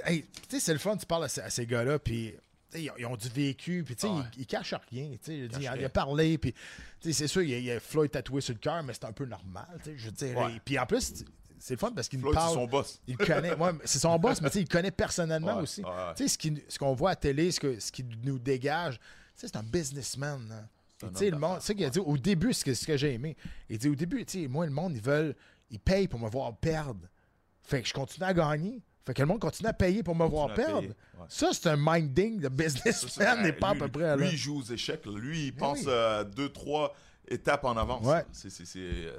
Hey, tu sais, c'est le fun, tu parles à, ces- gars-là, puis ils, ont- ils ont du vécu, puis tu sais, Ouais. ils, ils cachent rien. il, a, parlé, puis tu sais, c'est sûr, il y, a, il y a Floyd tatoué sur le cœur, mais c'est un peu normal. tu sais, Je veux dire, Ouais. Puis en plus, c'est le fun parce qu'il nous Floyd, c'est parle. son boss. Il connaît. ouais, c'est son boss, mais tu sais, il connaît personnellement Ouais, aussi. ouais. Tu sais, ce qu'on voit à télé, ce, que, ce qui nous dégage, c'est un businessman. hein. Tu sais, le monde, c'est ça qu'il a dit au début, ce que, ce que j'ai aimé. Il dit au début, tu sais, moi, le monde, ils veulent, ils payent pour me voir perdre. Fait que je continue à gagner. Fait que le monde continue à payer pour me voir à perdre. ouais. Ça, c'est un minding de businessman, n'est pas à lui- peu près là. Lui, il joue aux échecs. Lui, il pense oui. euh, deux, trois étapes en avance. Ouais. C'est euh,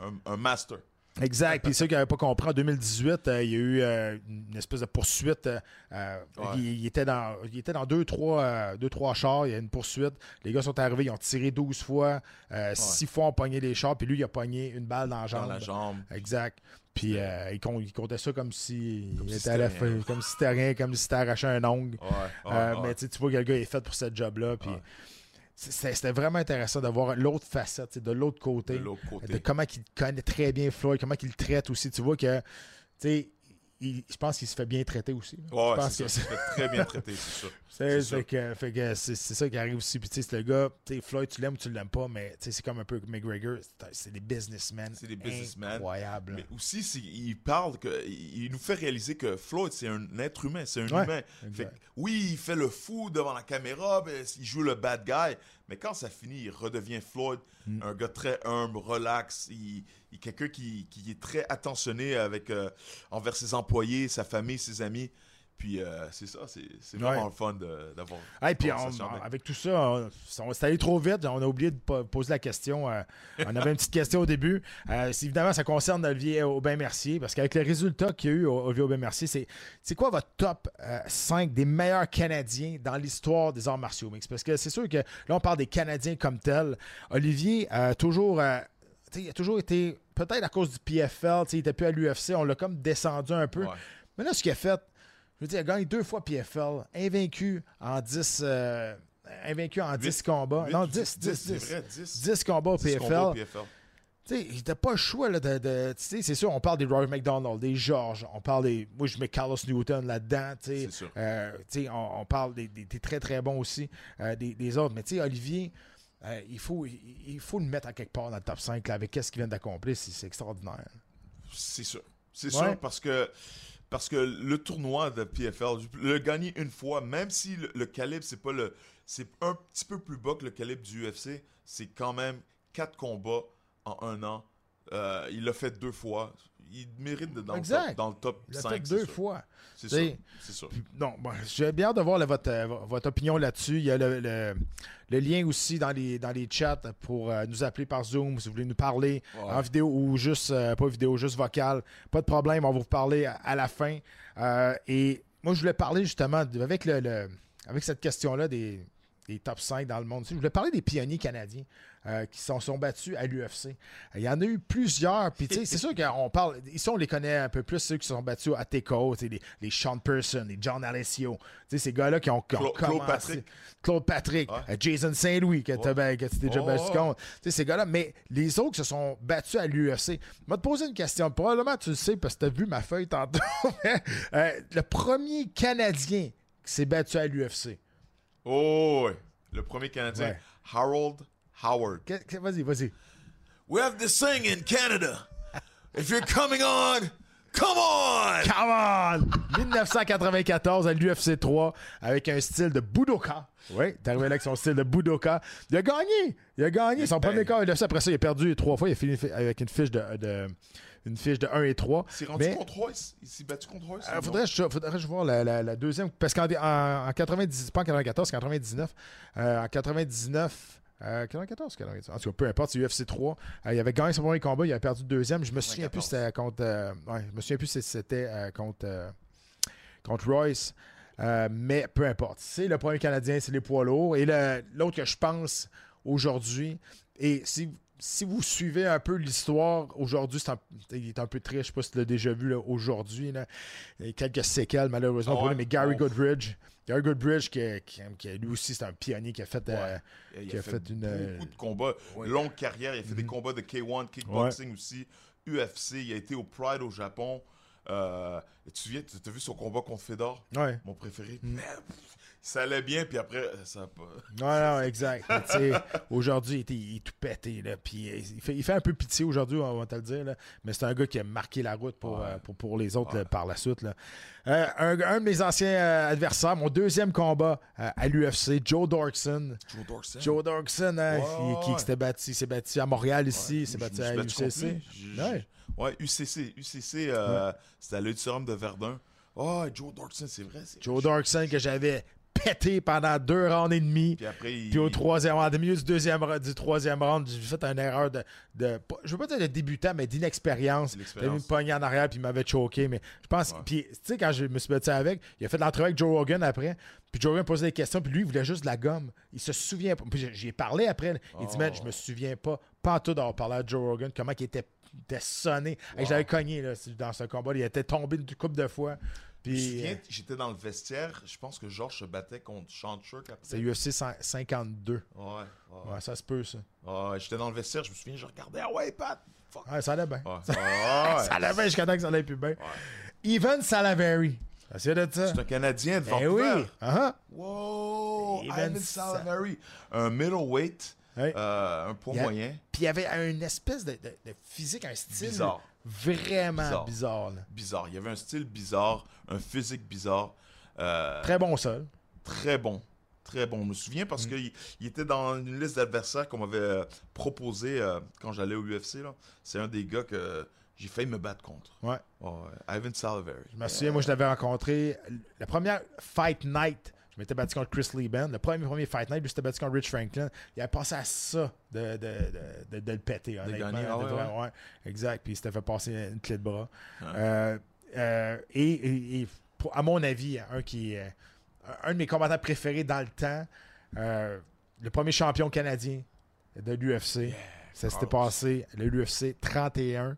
un, un master. Exact. Puis ceux qui n'avaient pas compris, en 2018, euh, il y a eu euh, une espèce de poursuite. euh, Ouais. il, il était dans, il était dans deux trois, deux, trois chars. Il y a une poursuite. Les gars sont arrivés, ils ont tiré 12 fois. Six fois ont pogné les chars. Puis lui, il a pogné une balle dans la jambe. Dans la jambe. Exact. Puis euh, il, com- il comptait ça comme si Comme il si était à la c'était fin, rien. comme si c'était rien, comme si c'était arraché un ongle. Ouais, ouais, Euh, ouais. Mais tu vois que le gars est fait pour ce job-là. Puis c'était vraiment intéressant de voir l'autre facette, de l'autre côté. Côté. De comment il connaît très bien Floyd, comment il le traite aussi. Tu vois que, tu sais, je pense qu'il se fait bien traiter aussi. je pense que ça. Il se fait très bien traité, c'est sûr. c'est fait que- fait que c'est ça qui arrive aussi. Puis tu sais, c'est le gars, tu sais, Floyd, tu l'aimes ou tu l'aimes pas, mais tu sais, c'est comme un peu McGregor. c'est des businessmen. C'est des businessmen. Incroyables. Mais aussi, il parle que il nous fait réaliser que Floyd, c'est un être humain, c'est un Ouais, humain. exact. Fait que, oui, il fait le fou devant la caméra, il joue le bad guy, mais quand ça finit, il redevient Floyd, Mm. un gars très humble, relax, il, il- quelqu'un qui, qui est très attentionné avec euh, envers ses employés, sa famille, ses amis. Puis euh, c'est ça, c'est vraiment Ouais. le fun d'avoir. Hey, puis une on- conversation avec. avec tout ça, on, on s'est allé trop vite. On a oublié de po- poser la question. euh, on avait une petite question au début. Euh, évidemment, ça concerne Olivier Aubin-Mercier. Parce qu'avec les résultats qu'il y a eu, Olivier Aubin-Mercier, c'est, c'est quoi votre top euh, 5 des meilleurs Canadiens dans l'histoire des arts martiaux mixtes? Parce que c'est sûr que là, on parle des Canadiens comme tels. Olivier a toujours, il a toujours été, peut-être à cause du PFL, il était plus à l'UFC, on l'a comme descendu un peu. Ouais. Mais là, ce qu'il a fait, je veux dire, il a gagné deux fois PFL, invaincu en 10, euh, invaincu en 10 Huit- combats. non, ou 10, 10, c'est 10. vrai, 10. 10 combats au 10 PFL. PFL. Tu sais, il pas le choix là, de. de- tu sais, c'est sûr, on parle des Roy McDonald, des Georges, on parle des. Moi, je mets Carlos Newton là-dedans. tu sais. C'est sûr. Euh, on, on parle des, des- des très très bons aussi, euh, des, des autres. Mais tu sais, Olivier, euh, il, faut, il, il faut le mettre à quelque part dans le top 5 là, avec qu'est-ce qu'il vient d'accomplir. C'est c'est extraordinaire. C'est sûr. C'est Ouais. sûr parce que parce que le tournoi de PFL, le gagner une fois, même si le, calibre c'est pas le c'est un petit peu plus bas que le calibre du UFC, c'est quand même quatre combats en un an. Euh, il l'a fait deux fois. Il mérite d'être dans, dans le top Il l'a 5. fait deux sûr. fois. C'est sûr. Sûr. Non, bon, j'ai bien hâte de voir là, votre, euh, votre opinion là-dessus. Il y a le, le- le lien aussi dans les, dans les chats pour euh, nous appeler par Zoom si vous voulez nous parler Ouais. en vidéo ou juste, euh, pas vidéo, juste vocal. Pas de problème, on va vous parler à, à la fin. Euh, et moi, je voulais parler justement, de- avec, le, le- avec cette question-là des, des top 5 dans le monde. Je voulais parler des pionniers canadiens euh, qui sont, sont battus à l'UFC. Il y en a eu plusieurs. Puis, tu sais, c'est sûr qu'on parle. Ici, on les connaît un peu plus, ceux qui sont battus à TECO, tu sais, les, les Sean Person, les John Alessio. Tu sais, ces gars-là qui ont, qui ont Claude- Claude commencé. Patrick. Claude Patrick, Ouais. euh, Jason Saint-Louis, que ben- que tu t'es déjà Oh, battu contre. Tu sais, ces gars-là. Mais les autres qui se sont battus à l'UFC. Je vais te poser une question. Probablement, tu le sais parce que tu as vu ma feuille tantôt. Euh, le premier Canadien qui s'est battu à l'UFC. Oh, ouais. Le premier Canadien, Ouais. Harold Howard. Vas-y, vas-y. We have this thing in Canada. If you're coming on, come on! Come on! 1994 à l'UFC 3 avec un style de Budoka. Oui, t'es arrivé là avec son style de Budoka. Il a gagné! Il a gagné. Son premier corps, il a fait. Après ça, il a perdu trois fois. Il a fini avec une fiche de, de- une fiche de 1 et 3. Il s'est rendu Mais- contre Royce? Il s'est battu contre Royce. Euh, faudrait, je, faudrait je voir la, la- la deuxième. Parce qu'en en, en 90, pas en 94, c'est en 99. Euh, en 99. Euh, 94, 99. En tout cas, peu importe, c'est UFC 3. Euh, il avait gagné son premier combat, il avait perdu le deuxième. Je me souviens plus si c'était contre. euh, ouais, je me souviens plus si c'était euh, contre, euh, contre Royce. Euh, mais peu importe. C'est le premier Canadien, c'est les poids lourds. Et l'autre que je pense aujourd'hui, et si, si vous suivez un peu l'histoire, aujourd'hui, il est un peu triste, je sais pas si tu l'as déjà vu aujourd'hui. là. Il y a quelques séquelles, malheureusement, ouais? mais Gary Oh. Goodridge. Gary Goodridge, qui, qui- qui- lui aussi, c'est un pionnier qui a fait. euh, qui a fait une, beaucoup de combats. Longue carrière. Il a fait des combats de K1, kickboxing aussi, UFC. Il a été au Pride au Japon. Euh, tu te souviens, tu as vu son combat contre Fedor, ouais. mon préféré? Pff, ça allait bien, puis après, ça a pas. Non, non, exact. Aujourd'hui, il, est tout pété. Là, puis euh, il, fait, il fait un peu pitié aujourd'hui, on va te le dire. Là, mais c'est un gars qui a marqué la route pour, Ouais. euh, pour, pour les autres là, par la suite. Là. Euh, un, un de mes anciens euh, adversaires, mon deuxième combat euh, à l'UFC, Joe Dorkson. Joe Dorson. Joe Dorkson, hein, Ouais, qui, s'est battu, s'est battu à Montréal ici, s'est battu à UCC. Ouais. UCC. UCC, euh, c'était à l'auditorium de Verdun. Oh, Joe Dorson, c'est vrai. Joe Dorkson que j'avais pété pendant deux rounds et demi. Puis après, il. Puis au troisième round, au milieu du, deuxième, du troisième round, j'ai fait une erreur de, je veux pas dire de débutant, mais d'inexpérience. Avait mis une poignée en arrière puis il m'avait choqué. Mais je pense, Ouais. puis tu sais, quand je me suis battu avec, il a fait de l'entrevue avec Joe Rogan après. Puis Joe Rogan posait des questions, puis lui, il voulait juste de la gomme. Il se souvient pas. Puis j'ai- j'y ai parlé après. Il dit, Oh. man, je me souviens pas, pas en tout d'avoir parlé à Joe Rogan, comment il était, était sonné. Hey, je l'avais cogné là, dans ce combat. Il était tombé une couple de fois. Je me Puis souviens, euh, j'étais dans le vestiaire. Je pense que Georges se battait contre Sean après. c'est UFC 100 52. Ouais, ouais. Ouais, ça se peut, ça. Ouais, j'étais dans le vestiaire, je me souviens, je regardais, ah ouais, Pat! Fuck! Ouais, ça allait bien. Ouais. Ça allait bien jusqu'à temps que ça allait plus bien. Evan Salavari. C'est un Canadien de Eh Vancouver. oui. Ah, Wow! Evan Ivan Sa- Salavari. Un middleweight, euh, un poids moyen. Puis il y avait une espèce de, de- de physique, un style Bizarre. Vraiment bizarre. Bizarre. là. Bizarre. Il y avait un style bizarre, un physique bizarre. Euh, Très bon sol. très bon. Très bon. Je me souviens Mm. parce qu'il il était dans une liste d'adversaires qu'on m'avait euh, proposé euh, quand j'allais au UFC. C'est un des gars que j'ai failli me battre contre. Ouais. Ivan Salavari. Je me souviens, moi, je l'avais rencontré. La première Fight Night, je m'étais battu contre Chris Lieben. Le premier, premier Fight Night, lui, s'était battu contre Rich Franklin. Il avait pensé à ça de, de, de, de- de le péter, honnêtement. gagner, ah ouais, ouais, exact. Puis il s'était fait passer une clé de bras. Euh, euh, et, et- et pour- à mon avis, un qui est un de mes combattants préférés dans le temps, euh, le premier champion canadien de l'UFC. ça s'était passé le l'UFC 31.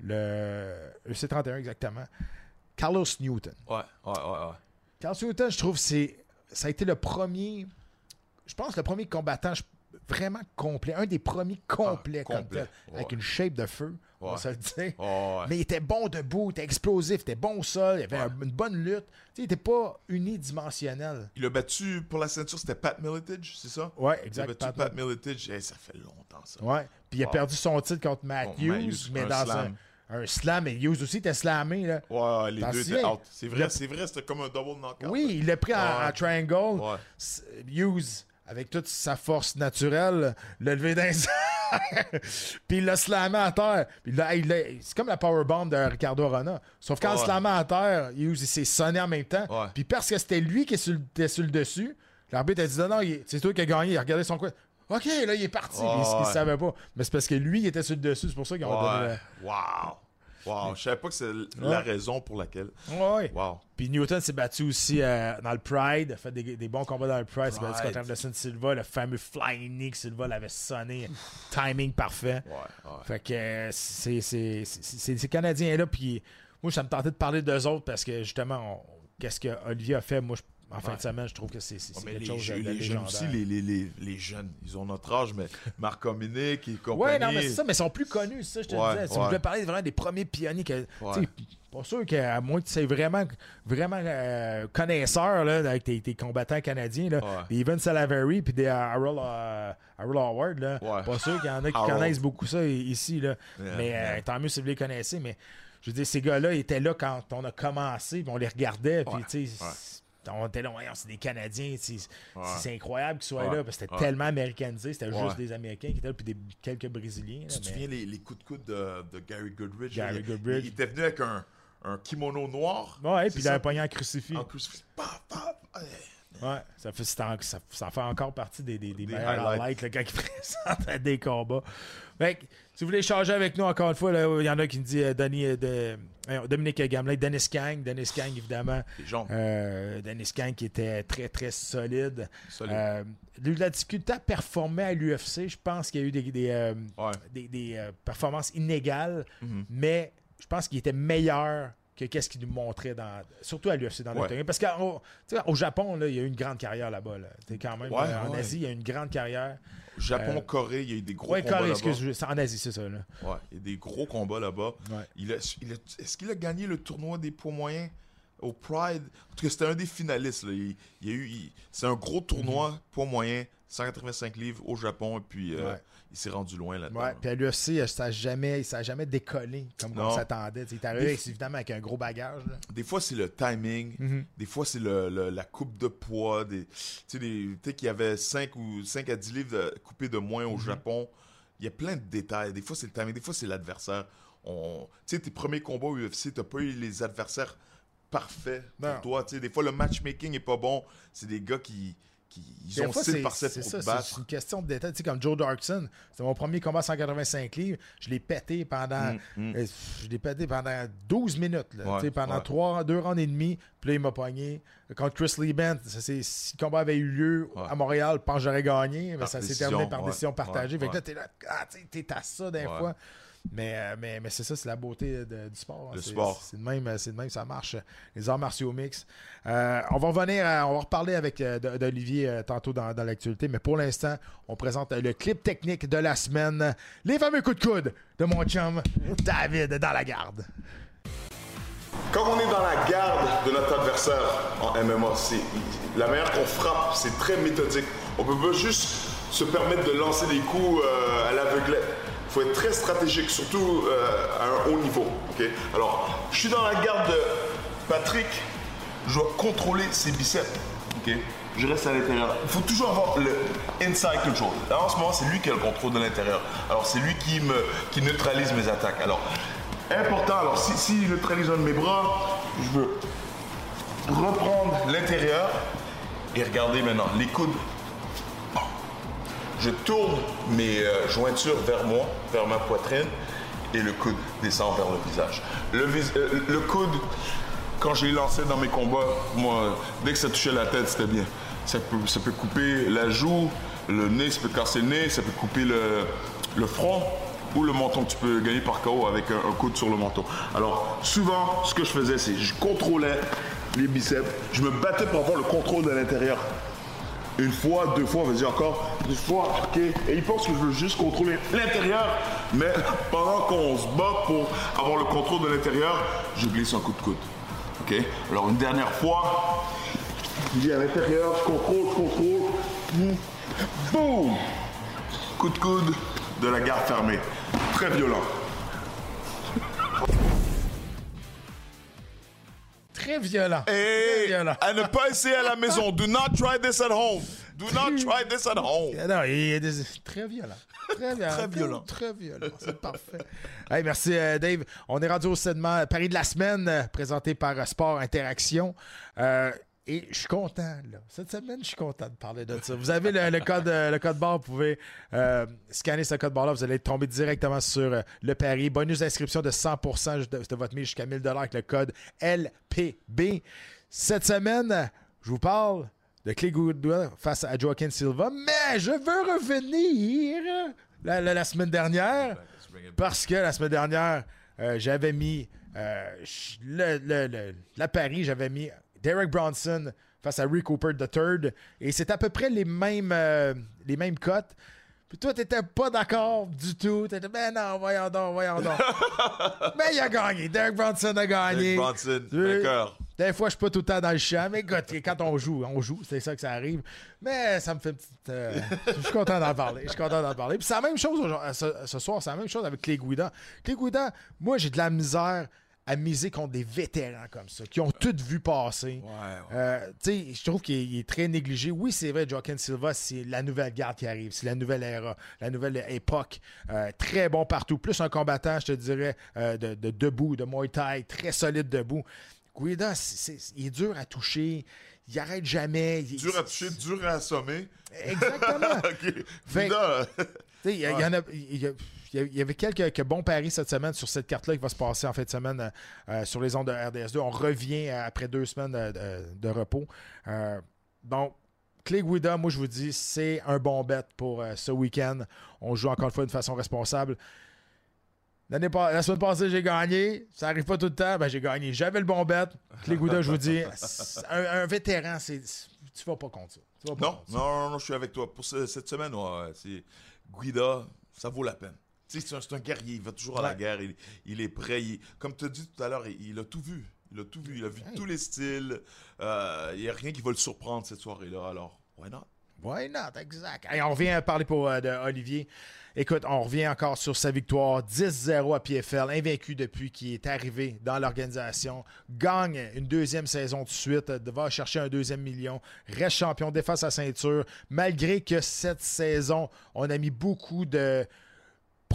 Le UFC 31 exactement. Carlos Newton. Ouais, ouais, ouais, ouais. Carlos Newton, je trouve, c'est ça a été le premier, je pense, le premier combattant je- vraiment complet, un des premiers complets, Ah, comme complet, tel, avec une shape de feu, on se le. Ouais. Mais il était bon debout, il était explosif, il était bon au sol, il avait un- une bonne lutte. Il était pas unidimensionnel. Il a battu pour la ceinture, c'était Pat Miletich, c'est ça? Ouais, Il a exact. battu Pat- Pat, Miletich. Eh, ça fait longtemps, ça. Ouais. Puis il a perdu son titre contre Matthews, Matthews, mais dans un, un slam. Et Hughes aussi était slammé. Là. Ouais, les deux étaient out. C'est vrai, c'est vrai, c'était comme un double knockout. Oui, il l'a pris en, Ouais. en triangle. Ouais. Hughes, avec toute sa force naturelle, l'a levé d'un Puis il l'a slamé à terre. Puis là, il l'a- c'est comme la powerbomb de Ricardo Rona. Sauf qu'en Ouais. le slammant à terre, Hughes il s'est sonné en même temps. Puis parce que c'était lui qui sur, était sur le dessus, l'arbitre a dit non, c'est toi qui as gagné. Il a regardé son coin. OK, là, il est parti. Il, il savait pas. Mais c'est parce que lui, il était sur le dessus. C'est pour ça qu'ils ont donné Ouais. Wow. Wow. Je savais pas que c'est la Ouais. raison pour laquelle. le. Ouais. Wow. Puis Newton s'est battu aussi euh, dans le Pride, a fait des, des bons combats dans le Pride. S'est battu contre Anderson Silva, le fameux Flying que Silva l'avait sonné. Timing parfait. Ouais, ouais. Fait que euh, c'est ces Canadiens-là. Puis moi, ça me tentait de parler d'eux autres parce que justement, qu'est-ce que Olivier a fait, moi, je- en fin de semaine, je trouve que c'est c'est- quelque les, chose jeux- de, de les jeunes aussi, les, les, les, les jeunes, ils ont notre âge, mais Marc-Dominique et compagnie. Ouais, non, mais c'est ça, mais ils sont plus connus, ça, je te Ouais, disais. Si vous voulez parler vraiment des premiers pionniers que. Pas sûr qu'à moins que tu sois vraiment, vraiment euh, connaisseur là, avec tes, tes combattants canadiens, là, Ouais. des Evan Salavery puis des Harold, euh, Harold Howard, là, Ouais. pas sûr qu'il y en a qui Harold. connaissent beaucoup ça ici. Là. Yeah, mais euh, tant mieux si vous les connaissez. Mais je veux dire, ces gars-là étaient là quand on a commencé, puis on les regardait, puis Ouais, tu sais, ouais. On était là, voyons, c'est des Canadiens, c'est Ouais. c'est incroyable qu'ils soient Ouais, là, parce que c'était ouais. tellement américanisé, c'était Ouais. juste des Américains qui étaient là, puis des, quelques Brésiliens. là, Tu te souviens les, les coups de coude de, de Gary Goodridge? Gary Goodridge. Il, était venu avec un, un kimono noir. Ouais, puis il avait pogné en crucifix. En crucifix. Paf, paf, ouais. Ça fait, ça, ça fait encore partie des, des, des Des meilleurs highlights. là, quand ils présentent des combats. Fait que, si vous voulez échanger avec nous, encore une fois, il y en a qui me disent euh, Denis, euh, de, Dominique Gamelin, Dennis Kang, Dennis Kang, évidemment. Euh, Dennis Kang qui était très, très solide. Solide. Euh, eu la difficulté à performer à l'UFC. Je pense qu'il y a eu des, des, euh, Ouais. des, des, euh, performances inégales, Mhm. mais je pense qu'il était meilleur que qu'est-ce qu'il nous montrait dans surtout à l'UFC dans Ouais. parce qu'au Japon là, il y a eu une grande carrière là-bas là. Quand même Ouais, en. Asie il y a une grande carrière Japon, Euh, Corée, il y a eu des gros ouais combats Corée là-bas. excuse c'est en Asie c'est ça là Ouais, il y a des gros combats là-bas. Ouais. Il a, il a- Est-ce qu'il a gagné le tournoi des poids moyens? Au Pride? En tout cas, c'était un des finalistes. là. Il, il y a eu, c'est un gros tournoi poids moyen, 185 livres au Japon, et puis euh, Mhm. Ouais. il s'est rendu loin là-dedans. ouais puis à l'UFC euh, ça a jamais ça a jamais décollé comme on s'attendait il est arrivé avec- évidemment avec un gros bagage là. Des fois, c'est le timing. Mhm. Des fois, c'est le, le- la coupe de poids. Des, tu sais, tu qu'il y avait 5 ou 5 à 10 livres de, coupés de moins Mhm. au Japon. Il y a plein de détails. Des fois, c'est le timing. Des fois, c'est l'adversaire. On- Tu sais, tes premiers combats au UFC, t'as pas eu les adversaires parfaits pour Non. toi. Tu sais, des fois, le matchmaking est pas bon. C'est des gars qui, qui ils Des ont fois, 6 c'est- par 7 c'est pour ça, te c'est battre. une question de détail. Tu sais, comme Joe Darkson, c'était mon premier combat à 185 livres. Je l'ai pété pendant. Mm, mm. euh, Je l'ai pété pendant 12 minutes. là, Ouais, pendant ouais. trois, deux rounds et demi. Puis là, il m'a pogné. Contre Chris Liebent, ça, c'est- si le combat avait eu lieu Ouais. à Montréal, je pense que j'aurais gagné. Mais Par ça s'est terminé par décision partagée. fait que là, t'es là, ah, t'es à ça des Ouais. fois. Mais, euh, mais, mais c'est ça, c'est la beauté de- du sport. hein. Le C'est- sport. C'est de même, c'est de même, ça marche. Les arts martiaux mix. Euh, on va revenir, à- on va reparler avec euh, d'Olivier tantôt dans, dans l'actualité, mais pour l'instant, on présente le clip technique de la semaine. Les fameux coups de coude de mon chum David dans la garde. Quand on est dans la garde de notre adversaire en MMA, c'est la manière qu'on frappe, c'est très méthodique. On peut pas juste se permettre de lancer des coups euh, à l'aveuglette. Faut être très stratégique, surtout euh, à un haut niveau. ok? Alors, je suis dans la garde de Patrick. Je dois contrôler ses biceps. ok? Je reste à l'intérieur. Il faut toujours avoir le inside control. Là, en ce moment, c'est lui qui a le contrôle de l'intérieur. Alors, c'est lui qui me qui neutralise mes attaques. Alors, important. Alors, si, si il neutralise un de mes bras, je veux reprendre l'intérieur et regarder maintenant les coudes. Je tourne mes euh, jointures vers moi, vers ma poitrine, et le coude descend vers le visage. Le, euh, coude, quand je l'ai lancé dans mes combats, moi, dès que ça touchait la tête, c'était bien. Ça peut, ça couper la joue, le nez, ça peut casser le nez, ça peut couper le, front ou le menton. Tu peux gagner par KO avec un, coude sur le menton. Alors, souvent, ce que je faisais, c'est je contrôlais les biceps, je me battais pour avoir le contrôle de l'intérieur. Une fois, deux fois, vas-y encore, deux fois, ok. Et il pense que je veux juste contrôler l'intérieur, mais pendant qu'on se bat pour avoir le contrôle de l'intérieur, je glisse un coup de coude. Ok. Alors une dernière fois, je dis à l'intérieur, je contrôle, je contrôle. Boum Coup de coude de la garde fermée. Très violent. Très violent. Très Et violent. à ne pas essayer à la maison. Do not try this at home. Do not try this at home. Ah Non, il est des- très violent. Très violent. Très violent. Très violent. C'est parfait. Hey, merci, euh, Dave. On est rendu au segment Paris de la semaine, euh, présenté par euh, Sport Interaction. Euh, et je suis content, là. Cette semaine, je suis content de parler de ça. Vous avez le, code, euh, le code barre, vous pouvez euh, scanner ce code barre-là, vous allez tomber directement sur euh, le pari. Bonus d'inscription de 100% de, votre mise jusqu'à 1000 avec le code LPB. Cette semaine, je vous parle de Clay Goodwin face à Joaquin Silva, mais je veux revenir la, semaine dernière parce que la semaine dernière, j'avais mis le, le- la Paris, j'avais mis Derek Bronson face à Rick Cooper III et c'est à peu près les mêmes, euh, les mêmes cotes. Puis toi, t'étais pas d'accord du tout. T'étais, ben non, voyons donc, voyons donc. mais il a gagné. Derek Bronson a gagné. Derek Bronson, vainqueur. Des fois, je suis pas tout le temps dans le champ, mais écoute, quand on joue, on joue, c'est ça que ça arrive. Mais ça me fait une petite. euh, je suis content d'en parler. Je suis content d'en parler. Puis c'est la même chose ce, ce soir, c'est la même chose avec Clay Guida. Clay Guida, moi, j'ai de la misère à miser contre des vétérans comme ça, qui ont tout vu passer. Ouais, ouais. Euh, je trouve qu'il est, très négligé. Oui, c'est vrai, Joaquin Silva, c'est la nouvelle garde qui arrive, c'est la nouvelle era, la nouvelle époque. Euh, très bon partout. Plus un combattant, je te dirais, euh, de, de debout, de Muay Thai, très solide debout. Guida, c'est- c'est- il est dur à toucher. Il arrête jamais. Il- Dur à toucher, dur à assommer. Exactement. OK. Fait- Vida, Tu sais, Il y, y en a- il y a- il y avait quelques, quelques bons paris cette semaine sur cette carte-là qui va se passer en fin de semaine euh, euh, sur les ondes de RDS2. On revient euh, après deux semaines de, de- repos. Euh, donc, Clay Guida, moi je vous dis, c'est un bon bet pour euh, ce week-end. On joue encore une fois de façon responsable. Pas- la semaine passée, j'ai gagné. Ça arrive pas tout le temps. Ben, j'ai gagné. J'avais le bon bet. Clay Guida, je vous dis, un, un vétéran, c'est, tu vas pas contre ça. Tu vas pas Non, contre ça. non, non, non, je suis avec toi. Pour ce- cette semaine, ouais, c'est Guida, ça vaut la peine. C'est un, un guerrier, il va toujours à la guerre, il, il est prêt. il- comme tu as dit tout à l'heure, il, il a tout vu. Il a tout vu, il a vu Hey. tous les styles. Euh, Il n'y a rien qui va le surprendre cette soirée-là, alors, why not? Why not? Exact. Hey, on revient à parler pour euh, de Olivier. Écoute, on revient encore sur sa victoire 10-0 à PFL, invaincu depuis qu'il est arrivé dans l'organisation. Gagne une deuxième saison de suite, euh, va chercher un deuxième million, reste champion, défend sa ceinture. Malgré que cette saison, on a mis beaucoup de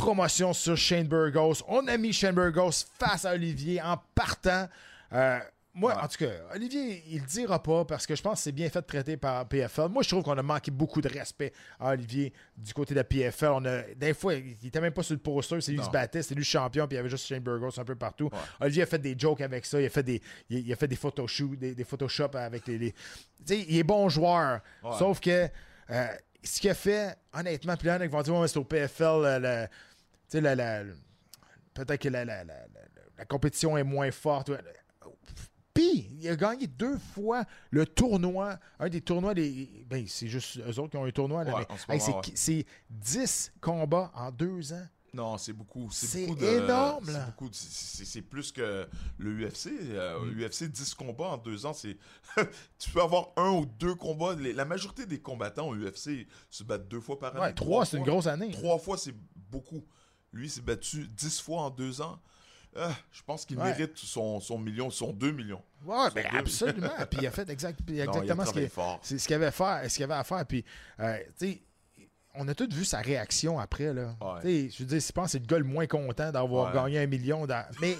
promotion sur Shane Burgos. On a mis Shane Burgos face à Olivier en partant. Euh, moi, Ouais. en tout cas, Olivier, il le dira pas parce que je pense que c'est bien fait de traiter par PFL. Moi, je trouve qu'on a manqué beaucoup de respect à Olivier du côté de la PFL. On a, des fois, il était même pas sur le poster, c'est lui qui se battait, c'est lui le champion, puis il y avait juste Shane Burgos un peu partout. Olivier a fait des jokes avec ça, il a fait des, il, il a fait des photoshoots, des, des Photoshop avec les. les- Tu sais, il est bon joueur, Ouais. sauf que euh, ce qu'il a fait, honnêtement, puis là, il y en a qui vont dire, Ouais, c'est au PFL, le- sais, la- la- peut-être que la, la- la- la- la compétition est moins forte. Puis, il a gagné deux fois le tournoi. Un des tournois, des, ben, c'est juste eux autres qui ont un tournoi. Ouais, hey, c'est, c'est 10 combats en deux ans. Non, c'est beaucoup. C'est énorme, c'est plus que le UFC. Euh, Mm. UFC, 10 combats en deux ans, c'est. tu peux avoir un ou deux combats. Les- la majorité des combattants au UFC se battent deux fois par année. Ouais, trois, c'est une grosse année. Trois fois, c'est beaucoup. Lui, il s'est battu 10 fois en deux ans. Ah, je pense qu'il Ouais. mérite son, son million, son 2 millions. Ouais, ben, absolument. Puis il a fait exact- il a exactement ce qu'il avait, à faire- ce qu'il avait à faire. Puis, euh, tu sais, on a tous vu sa réaction après. Là. Ouais. Je veux dire, je pense que c'est le gars le moins content d'avoir Ouais. gagné un million. dans- Mais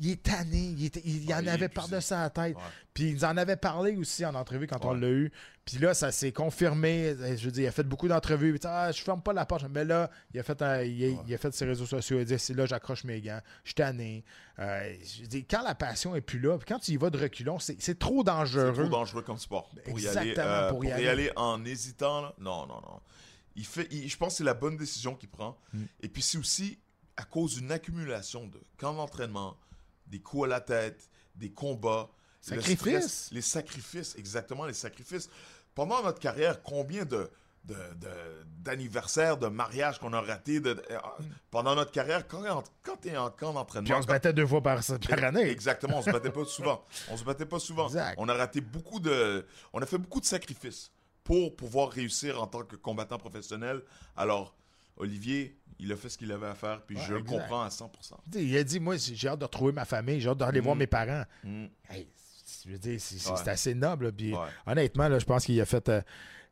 il est tanné. Il, il y Ouais, en il avait épuisé. par-dessus la tête. Puis il nous en avait parlé aussi en entrevue quand on l'a eu. Puis là, ça s'est confirmé. Je veux dire, il a fait beaucoup d'entrevues. Puis, ah, je ferme pas la porte. Mais là, il a fait, un- il, a, il a fait ses réseaux sociaux. Il a dit c'est là, j'accroche mes gants. Je suis tanné. Euh, je veux dire, quand la passion est plus là, puis quand tu y vas de reculons, c'est c'est trop C'est dangereux. trop dangereux comme sport. Pour y aller, Exactement, euh, pour pour y y aller. aller en hésitant, là, non, non, non. Il fait, il- je pense que c'est la bonne décision qu'il prend. Mm. Et puis c'est aussi à cause d'une accumulation de camps d'entraînement, des coups à la tête, des combats, le Sacrifices. stress, les sacrifices, exactement les sacrifices. Pendant notre carrière, combien de de- de- d'anniversaires, de, mariages qu'on a ratés de- euh, pendant notre carrière, quand, quand tu es en camp d'entraînement, Puis on se battait deux fois par, par année. Exactement, on se battait pas souvent. On se battait pas souvent. Exact. On a raté beaucoup de. On a fait beaucoup de sacrifices pour pouvoir réussir en tant que combattant professionnel. Alors, Olivier, il a fait ce qu'il avait à faire, puis Ouais, je le exact. comprends à 100%. Tu sais, Il a dit Moi, j'ai hâte de retrouver ma famille, j'ai hâte d'aller voir Mm. mes parents. Mm. Hey, je veux dire, c'est Ouais. assez noble. Puis, Ouais. Honnêtement, là, je pense qu'il a fait. euh,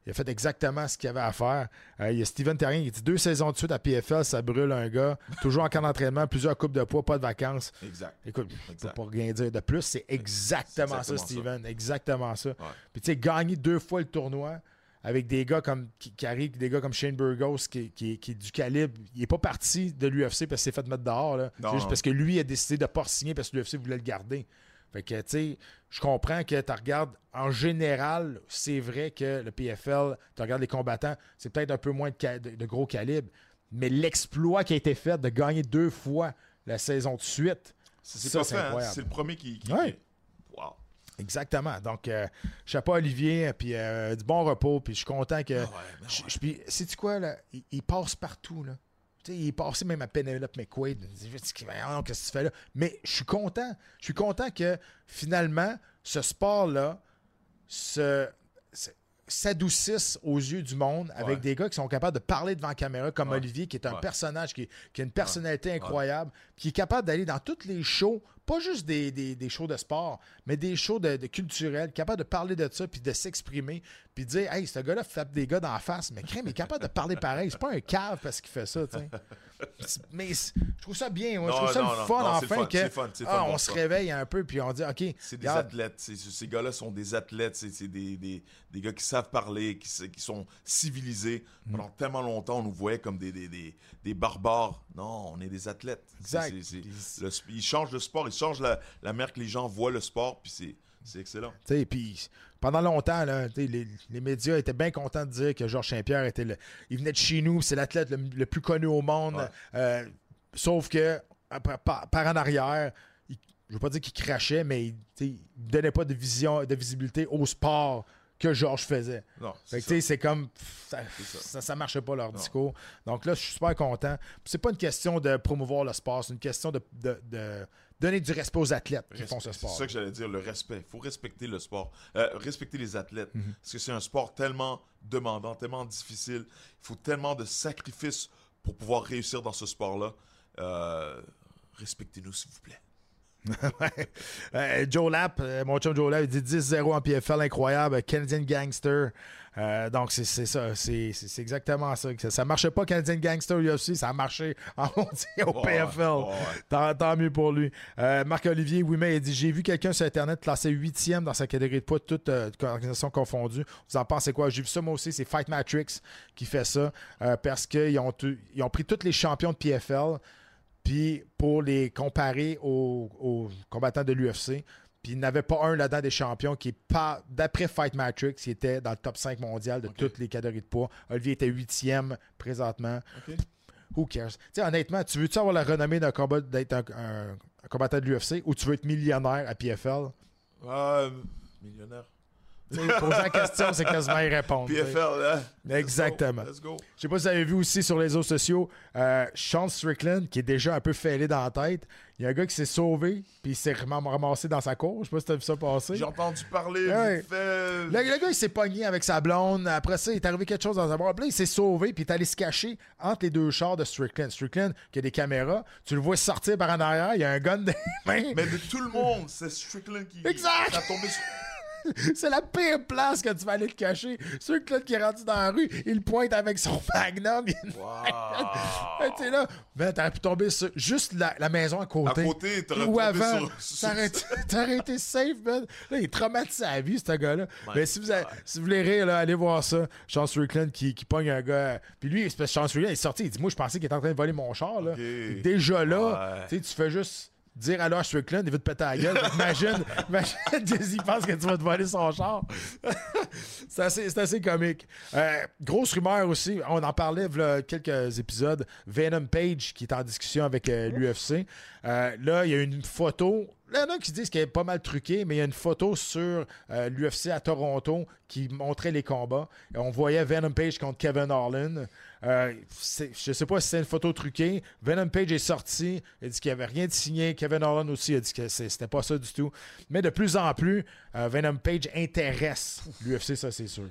il a fait exactement ce qu'il avait à faire. Euh, il y a Steven Terrien qui dit deux saisons de suite à PFL, ça brûle un gars. Toujours en camp d'entraînement, plusieurs coupes de poids, pas de vacances. Exact. Écoute, je peux Exact. pas rien dire de plus. C'est exactement, ça, Steven. Exactement ça. Puis tu sais, gagner deux fois le tournoi avec des gars comme qui, qui arrivent, des gars comme Shane Burgos qui, qui- qui est du calibre. Il est pas parti de l'UFC parce qu'il s'est fait mettre dehors. là. Non, juste non. parce que lui a décidé de pas signer parce que l'UFC voulait le garder. Fait que, tu sais, je comprends que tu regardes, en général, c'est vrai que le PFL, tu regardes les combattants, c'est peut-être un peu moins de, ca- de- de gros calibre, mais l'exploit qui a été fait de gagner deux fois la saison de suite, c'est Ça, pas c'est hein. C'est le premier qui. qui- Ouais. Exactement. Donc, euh, chapeau à Olivier, puis euh, du bon repos, puis je suis content que. Ah ouais, ben ouais. sais-tu quoi, là? Il, il passe partout, là. Tu il est passé même à Penelope McQuaid. Qu'est-ce que tu fais là? Mais je suis content. Je suis content que finalement, ce sport-là se- se- s'adoucisse aux yeux du monde avec Ouais. des gars qui sont capables de parler devant la caméra, comme Ouais. Olivier, qui est un Ouais. personnage qui, qui a une personnalité incroyable, qui est capable d'aller dans tous les shows, pas juste des, des- des shows de sport, mais des shows de, de culturels, capable de parler de ça, puis de s'exprimer, puis de dire Hey, ce gars-là frappe des gars dans la face, mais crème, il est capable de parler pareil. C'est pas un cave parce qu'il fait ça, tu sais. C'est- Mais je trouve ça bien, moi. je trouve ça non, le fun, non, enfin, que le fun, ah, on se réveille un peu, puis on dit OK, C'est des regarde, athlètes. Ces gars-là sont des athlètes. C'est des, des, des gars qui savent parler, qui, qui sont civilisés. Mm. Pendant tellement longtemps, on nous voyait comme des, des, des, des barbares. Non, on est des athlètes. Exact. le ils changent le sport, ils changent la, la manière que les gens voient le sport, puis c'est c'est excellent. Puis pendant longtemps, là, les, les médias étaient bien contents de dire que Georges Saint-Pierre était le. Il venait de chez nous, c'est l'athlète le, le plus connu au monde. Ouais. Euh, sauf que par, en arrière, il- je veux pas dire qu'il crachait, mais il, il donnait pas de vision, de visibilité au sport que Georges faisait. Non, c'est comme. pff, Ça, ça. ça, ça marchait pas leur Non. discours. Donc là, je suis super content. C'est pas une question de promouvoir le sport, c'est une question de, de- de donner du respect aux athlètes qui font ce sport. C'est ça que j'allais dire, le respect. Il faut respecter le sport. Euh, respecter les athlètes. Mhm. Parce que c'est un sport tellement demandant, tellement difficile. Il faut tellement de sacrifices pour pouvoir réussir dans ce sport-là. Euh, Respectez-nous, s'il vous plaît. Euh, Joe Lapp, euh, mon chum Joe Lapp, il dit 10-0 en PFL, incroyable. Canadian Gangster. Euh, donc, c'est ça. C'est exactement ça. Ça, ça marchait pas, Canadian Gangster UFC. Ça a marché en mondial au PFL. Tant, tant mieux pour lui. Euh, Marc-Olivier Ouimet il dit J'ai vu quelqu'un sur Internet classé 8e dans sa catégorie de poids, toute euh, organisation confondue. Vous en pensez quoi? J'ai vu ça moi aussi. C'est Fight Matrix qui fait ça parce qu'ils ont, tu- ils ont pris tous les champions de PFL puis pour les comparer aux, aux combattants de l'UFC. Puis il n'y avait pas un là-dedans des champions qui d'après Fight Matrix, qui était dans le top 5 mondial de toutes les catégories de poids. Olivier était huitième présentement. Who cares? Tu sais, honnêtement, tu veux-tu avoir la renommée d'un combat d'être un, un- un combattant de l'UFC ou tu veux être millionnaire à PFL? Euh, millionnaire. Poser la question, c'est quasiment y répondre. PFL, hein? Exactement. Let's go. Je sais pas si vous avez vu aussi sur les réseaux sociaux, euh, Sean Strickland, qui est déjà un peu fêlé dans la tête. Il y a un gars qui s'est sauvé, puis il s'est ram- ramassé dans sa cour. Je sais pas si tu as vu ça passer. J'ai entendu parler Ouais. vite fait. Le, le gars, il s'est pogné avec sa blonde. Après ça, il est arrivé quelque chose dans sa boîte. Puis là, il s'est sauvé, puis il est allé se cacher entre les deux chars de Strickland. Strickland, qui a des caméras, tu le vois sortir par en arrière, il y a un gun les mains. Mais de tout le monde, c'est Strickland qui, Exact. qui a tombé sur... C'est la pire place que tu vas aller te cacher. Strickland qui est rendu dans la rue, il pointe avec son magnum. Wow. tu sais là, ben, t'aurais pu tomber sur juste la, la maison à côté. À côté, t'aurais Ou tombé avant, sur- t'aurais été- t'aurais été safe, man. Là, il est traumatisé à la vie, ce gars-là. Mais si vous, avez- si vous voulez rire, là, allez voir ça. Sean Strickland qui, qui pogne un gars. Puis lui, que Sean Strickland il est sorti. Il dit Moi, je pensais qu'il était en train de voler mon char. Là. Déjà là, Ouais. tu sais, tu fais juste dire alors à Strickland, il veut te péter la gueule. imagine, imagine pense que tu vas te voler son char. c'est assez, c'est assez comique. Euh, grosse rumeur aussi, on en parlait quelques épisodes. Venom Page qui est en discussion avec euh, l'UFC. Euh, là, il y a une photo. Là, il y en a qui disent qu'elle est pas mal truquée, mais il y a une photo sur euh, l'UFC à Toronto qui montrait les combats. Et on voyait Venom Page contre Kevin Harlan. Euh, je sais pas si c'est une photo truquée. Venom Page est sorti. Il dit qu'il n'y avait rien de signé. Kevin Harlan aussi a dit que c'était pas ça du tout. Mais de plus en plus, euh, Venom Page intéresse l'UFC, ça c'est sûr.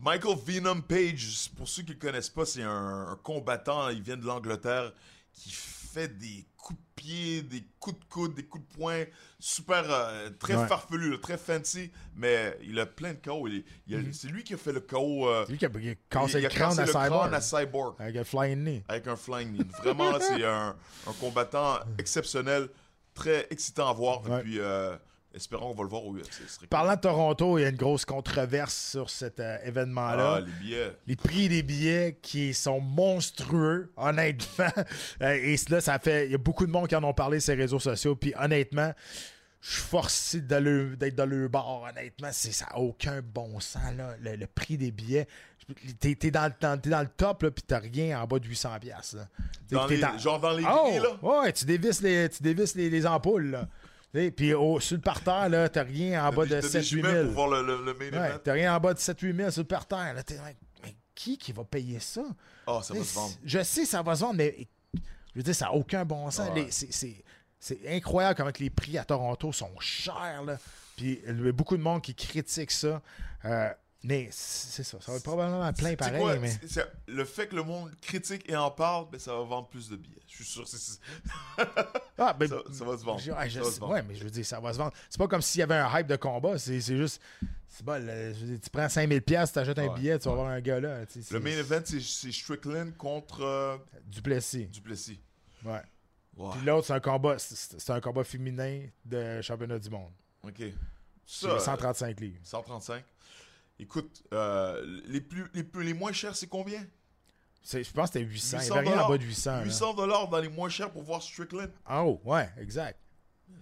Michael Venom Page, pour ceux qui ne le connaissent pas, c'est un combattant, il vient de l'Angleterre, qui fait des coups de pied, des coups de coude, des coups de poing, super, euh, très Ouais. farfelu, là, très fancy, mais il a plein de KO. Il- il a- C'est lui qui a fait le KO. euh, C'est lui qui a, il a cassé il le crâne à le Cyborg. crâne à Cyborg Avec un flying knee. avec un flying knee. Vraiment, c'est un, un combattant exceptionnel, très excitant à voir. Ouais. Et puis, euh, espérons qu'on va le voir au UFC. Parlant de Toronto, il y a une grosse controverse sur cet euh, événement-là. Ah, les billets. les prix des billets qui sont monstrueux, honnêtement. Euh, et là, ça fait. Il y a beaucoup de monde qui en ont parlé sur les réseaux sociaux. Puis honnêtement, je suis forcé d'être dans le bar. Honnêtement, ça n'a aucun bon sens, là, le, le prix des billets. T'es, t'es dans, le- dans- t'es dans le top, là, puis t'as rien en bas de 800$. piastres, Là. T'es- Dans t'es les- dans- Genre dans les Oh! là? Ouais, tu dévisses les, tu dévisses les, les ampoules. Là. Et puis au, sur le parterre, là, t'as rien en bas de T'as des 7-8 jumelles 000. pour voir le, le, le main Ouais, t'as rien en bas de 7-8 000 sur le parterre. Là, t'es mais qui qui va payer ça? Oh, ça va Mais se vendre. Je sais, ça va se vendre, mais je veux dire, ça n'a aucun bon sens. Ouais. C'est- C'est c'est incroyable comment que les prix à Toronto sont chers. Là. Puis il y a beaucoup de monde qui critique ça. Euh, mais c'est ça. Ça va être probablement plein pareil. quoi, mais... le fait que le monde critique et en parle, ben, ça va vendre plus de billets. Je suis sûr que c'est Ah, ben, ça, ça va se vendre. je- ouais, je Ça va sais- se vendre. ouais, mais je veux dire, ça va se vendre. C'est pas comme s'il y avait un hype de combat. C'est juste. C'est bon, le- je veux dire, tu prends 5000$, tu t'achètes un Ouais, billet, tu vas voir un gars là. tu sais, Le main event, c'est- Strickland contre euh, Duplessis. Duplessis. Ouais. Ouais. Puis l'autre, c'est un combat. C'est un combat féminin de championnat du monde. OK. Ça, 135 livres. 135. Écoute, euh, les, plus, les, plus, les moins chers, c'est combien? C'est- Je pense que c'était 800. 800 Il n'y avait rien en bas de 800. là. 800 dollars dans les moins chers pour voir Strickland. En haut, ouais, exact.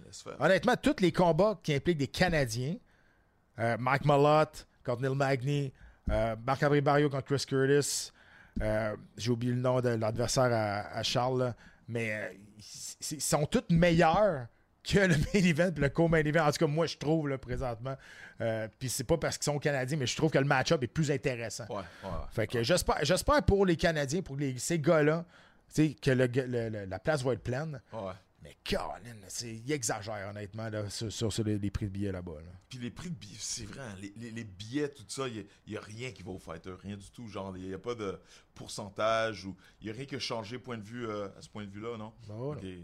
Laisse faire. Honnêtement, tous les combats qui impliquent des Canadiens, euh, Mike Malott contre Neil Magny, euh, Marc-André Barrio contre Chris Curtis, j'ai oublié le nom de l'adversaire à, à Charles, là, mais ils sont tous meilleurs que le main event et le co-main event. En tout cas, moi, je trouve, là, présentement. Euh, Puis c'est pas parce qu'ils sont Canadiens, mais je trouve que le match-up est plus intéressant. Ouais, ouais. Fait que j'espère, j'espère pour les Canadiens, pour les- ces gars-là, tu sais, que le- le- le- la place va être pleine. ouais. Mais Colin, il exagère honnêtement là, sur, sur- sur les, les prix de billets là-bas. là. Puis les prix de billets, c'est vrai, hein, les, les- les billets, tout ça, il n'y a, rien qui va au fighter, rien du tout. Genre, il n'y a pas de pourcentage ou il n'y a rien qui a changé point de vue, euh, à ce point de vue-là, non? Ben voilà. Ok, ouais.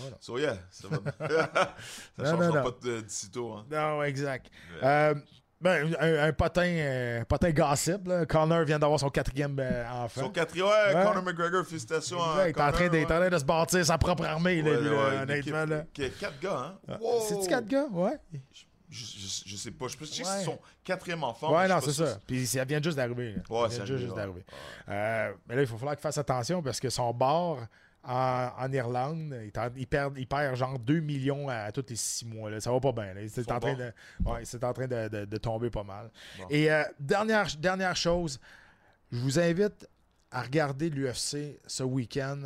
Voilà. So yeah, ça va. ça Non, changera non, non. pas de, d'ici tôt, hein. Non, exact. Euh, ben, un, un potin, euh, potin gossip. Là. Connor vient d'avoir son quatrième euh, enfant. Son quatrième, ouais, Ouais. Conor McGregor, félicitations il est en train, de, Connor, train se bâtir sa propre armée, là, lui, là, honnêtement. Là. quatre gars, hein? Wow! C'est-tu quatre gars? Ouais. Je, je- je sais pas, je pense que c'est son quatrième enfant. Ouais, non, sais c'est ça. Puis ça vient juste d'arriver. Ouais, ça vient juste, d'arriver. Euh, mais là, il faut falloir qu'il fasse attention parce que son bar en, en Irlande, il, perd, il perd genre 2 millions à, tous les 6 mois. Là. Ça va pas bien. C'est en train, de, ouais, en train de, de- de tomber pas mal. Bon. Et euh, dernière, dernière chose, je vous invite à regarder l'UFC ce week-end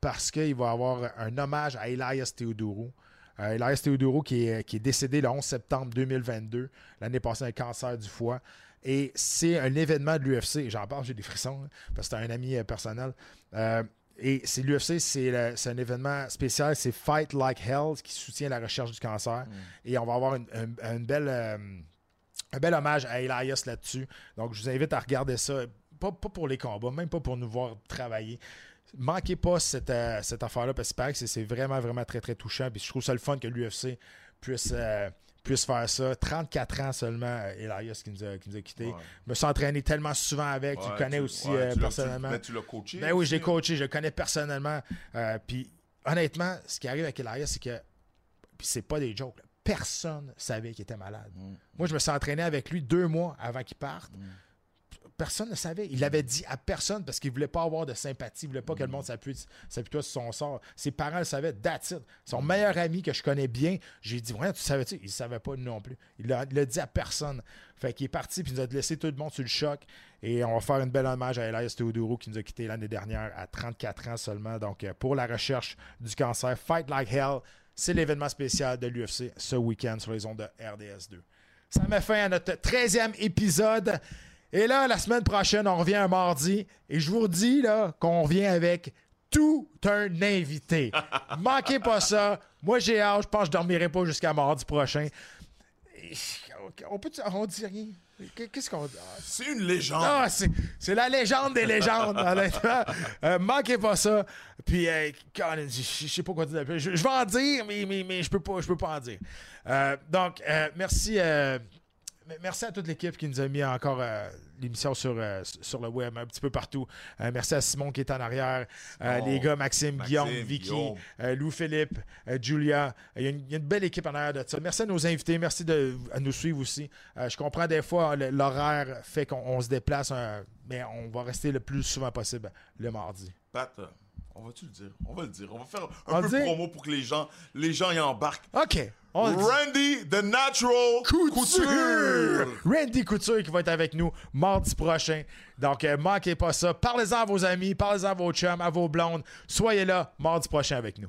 parce qu'il va y avoir un hommage à Elias Theodorou. Euh, Elias Theodorou qui est, qui est décédé le 11 septembre 2022, l'année passée un cancer du foie. Et c'est un événement de l'UFC. J'en parle, j'ai des frissons, hein, parce que c'est un ami euh, personnel. Euh, et c'est l'UFC, c'est un événement spécial, c'est Fight Like Hell qui soutient la recherche du cancer. Et on va avoir une, une- une belle, euh, un bel hommage à Elias là-dessus. Donc, je vous invite à regarder ça. Pas, pas pour les combats, même pas pour nous voir travailler. Manquez pas cette, euh, cette affaire-là parce que c'est vraiment, vraiment très, très touchant. Puis je trouve ça le fun que l'UFC puisse, euh, puisse faire ça. 34 ans seulement, euh, Elias qui nous a, qui nous a quittés. Ouais. Je me suis entraîné tellement souvent avec. tu Ouais, le connais tu- aussi ouais, euh, tu tu- personnellement. mais tu l'as coaché. Ben oui, j'ai là. coaché, je le connais personnellement. Euh, puis honnêtement, ce qui arrive avec Elias, c'est que. Puis c'est pas des jokes. là. Personne savait qu'il était malade. Mm. Moi, je me suis entraîné avec lui deux mois avant qu'il parte. Personne ne savait. Il l'avait dit à personne parce qu'il voulait pas avoir de sympathie. Il voulait pas que le monde s'appuie sur son sort. Ses parents le savaient. That's it. Son meilleur ami que je connais bien, j'ai dit, ouais, tu savais-tu? Il savait pas non plus. Il l'a dit à personne. Fait qu'il est parti puis il nous a laissé tout le monde sur le choc. Et on va faire une belle hommage à Elias Theodoro qui nous a quittés l'année dernière à 34 ans seulement. Donc, euh, pour la recherche du cancer, Fight Like Hell, c'est l'événement spécial de l'UFC ce week-end sur les ondes de RDS2. Ça met fin à notre 13e épisode. Et là, la semaine prochaine, on revient un mardi. Et je vous dis là, qu'on revient avec tout un invité. Manquez pas ça. Moi, j'ai hâte. Je pense que je dormirai pas jusqu'à mardi prochain. On peut on dit rien? Qu'est-ce qu'on dit? C'est une légende. Ah, c'est, c'est la légende des légendes, honnêtement. Euh, manquez pas ça. Puis, euh, je sais pas quoi dire. Je, je vais en dire, mais, mais, mais je peux pas, je peux pas en dire. Euh, donc, euh, merci, merci à toute l'équipe qui nous a mis encore euh, l'émission sur, euh, sur le web, un petit peu partout. Euh, merci à Simon qui est en arrière. Simon, les gars, Maxime, Maxime, Guillaume, Vicky, Lou-Philippe, Julia. Il y, a une, il y a une belle équipe en arrière de ça. Merci à nos invités. Merci de à nous suivre aussi. Je comprends des fois, l'horaire fait qu'on on se déplace, mais on va rester le plus souvent possible le mardi. Pat, on va-tu le dire? On va le dire. On va faire un peu de promo pour que les gens, les gens y embarquent. OK. On. Randy, The Natural Couture. Randy Couture qui va être avec nous mardi prochain. Donc, euh, manquez pas ça. Parlez-en à vos amis, parlez-en à vos chums, à vos blondes. Soyez là mardi prochain avec nous.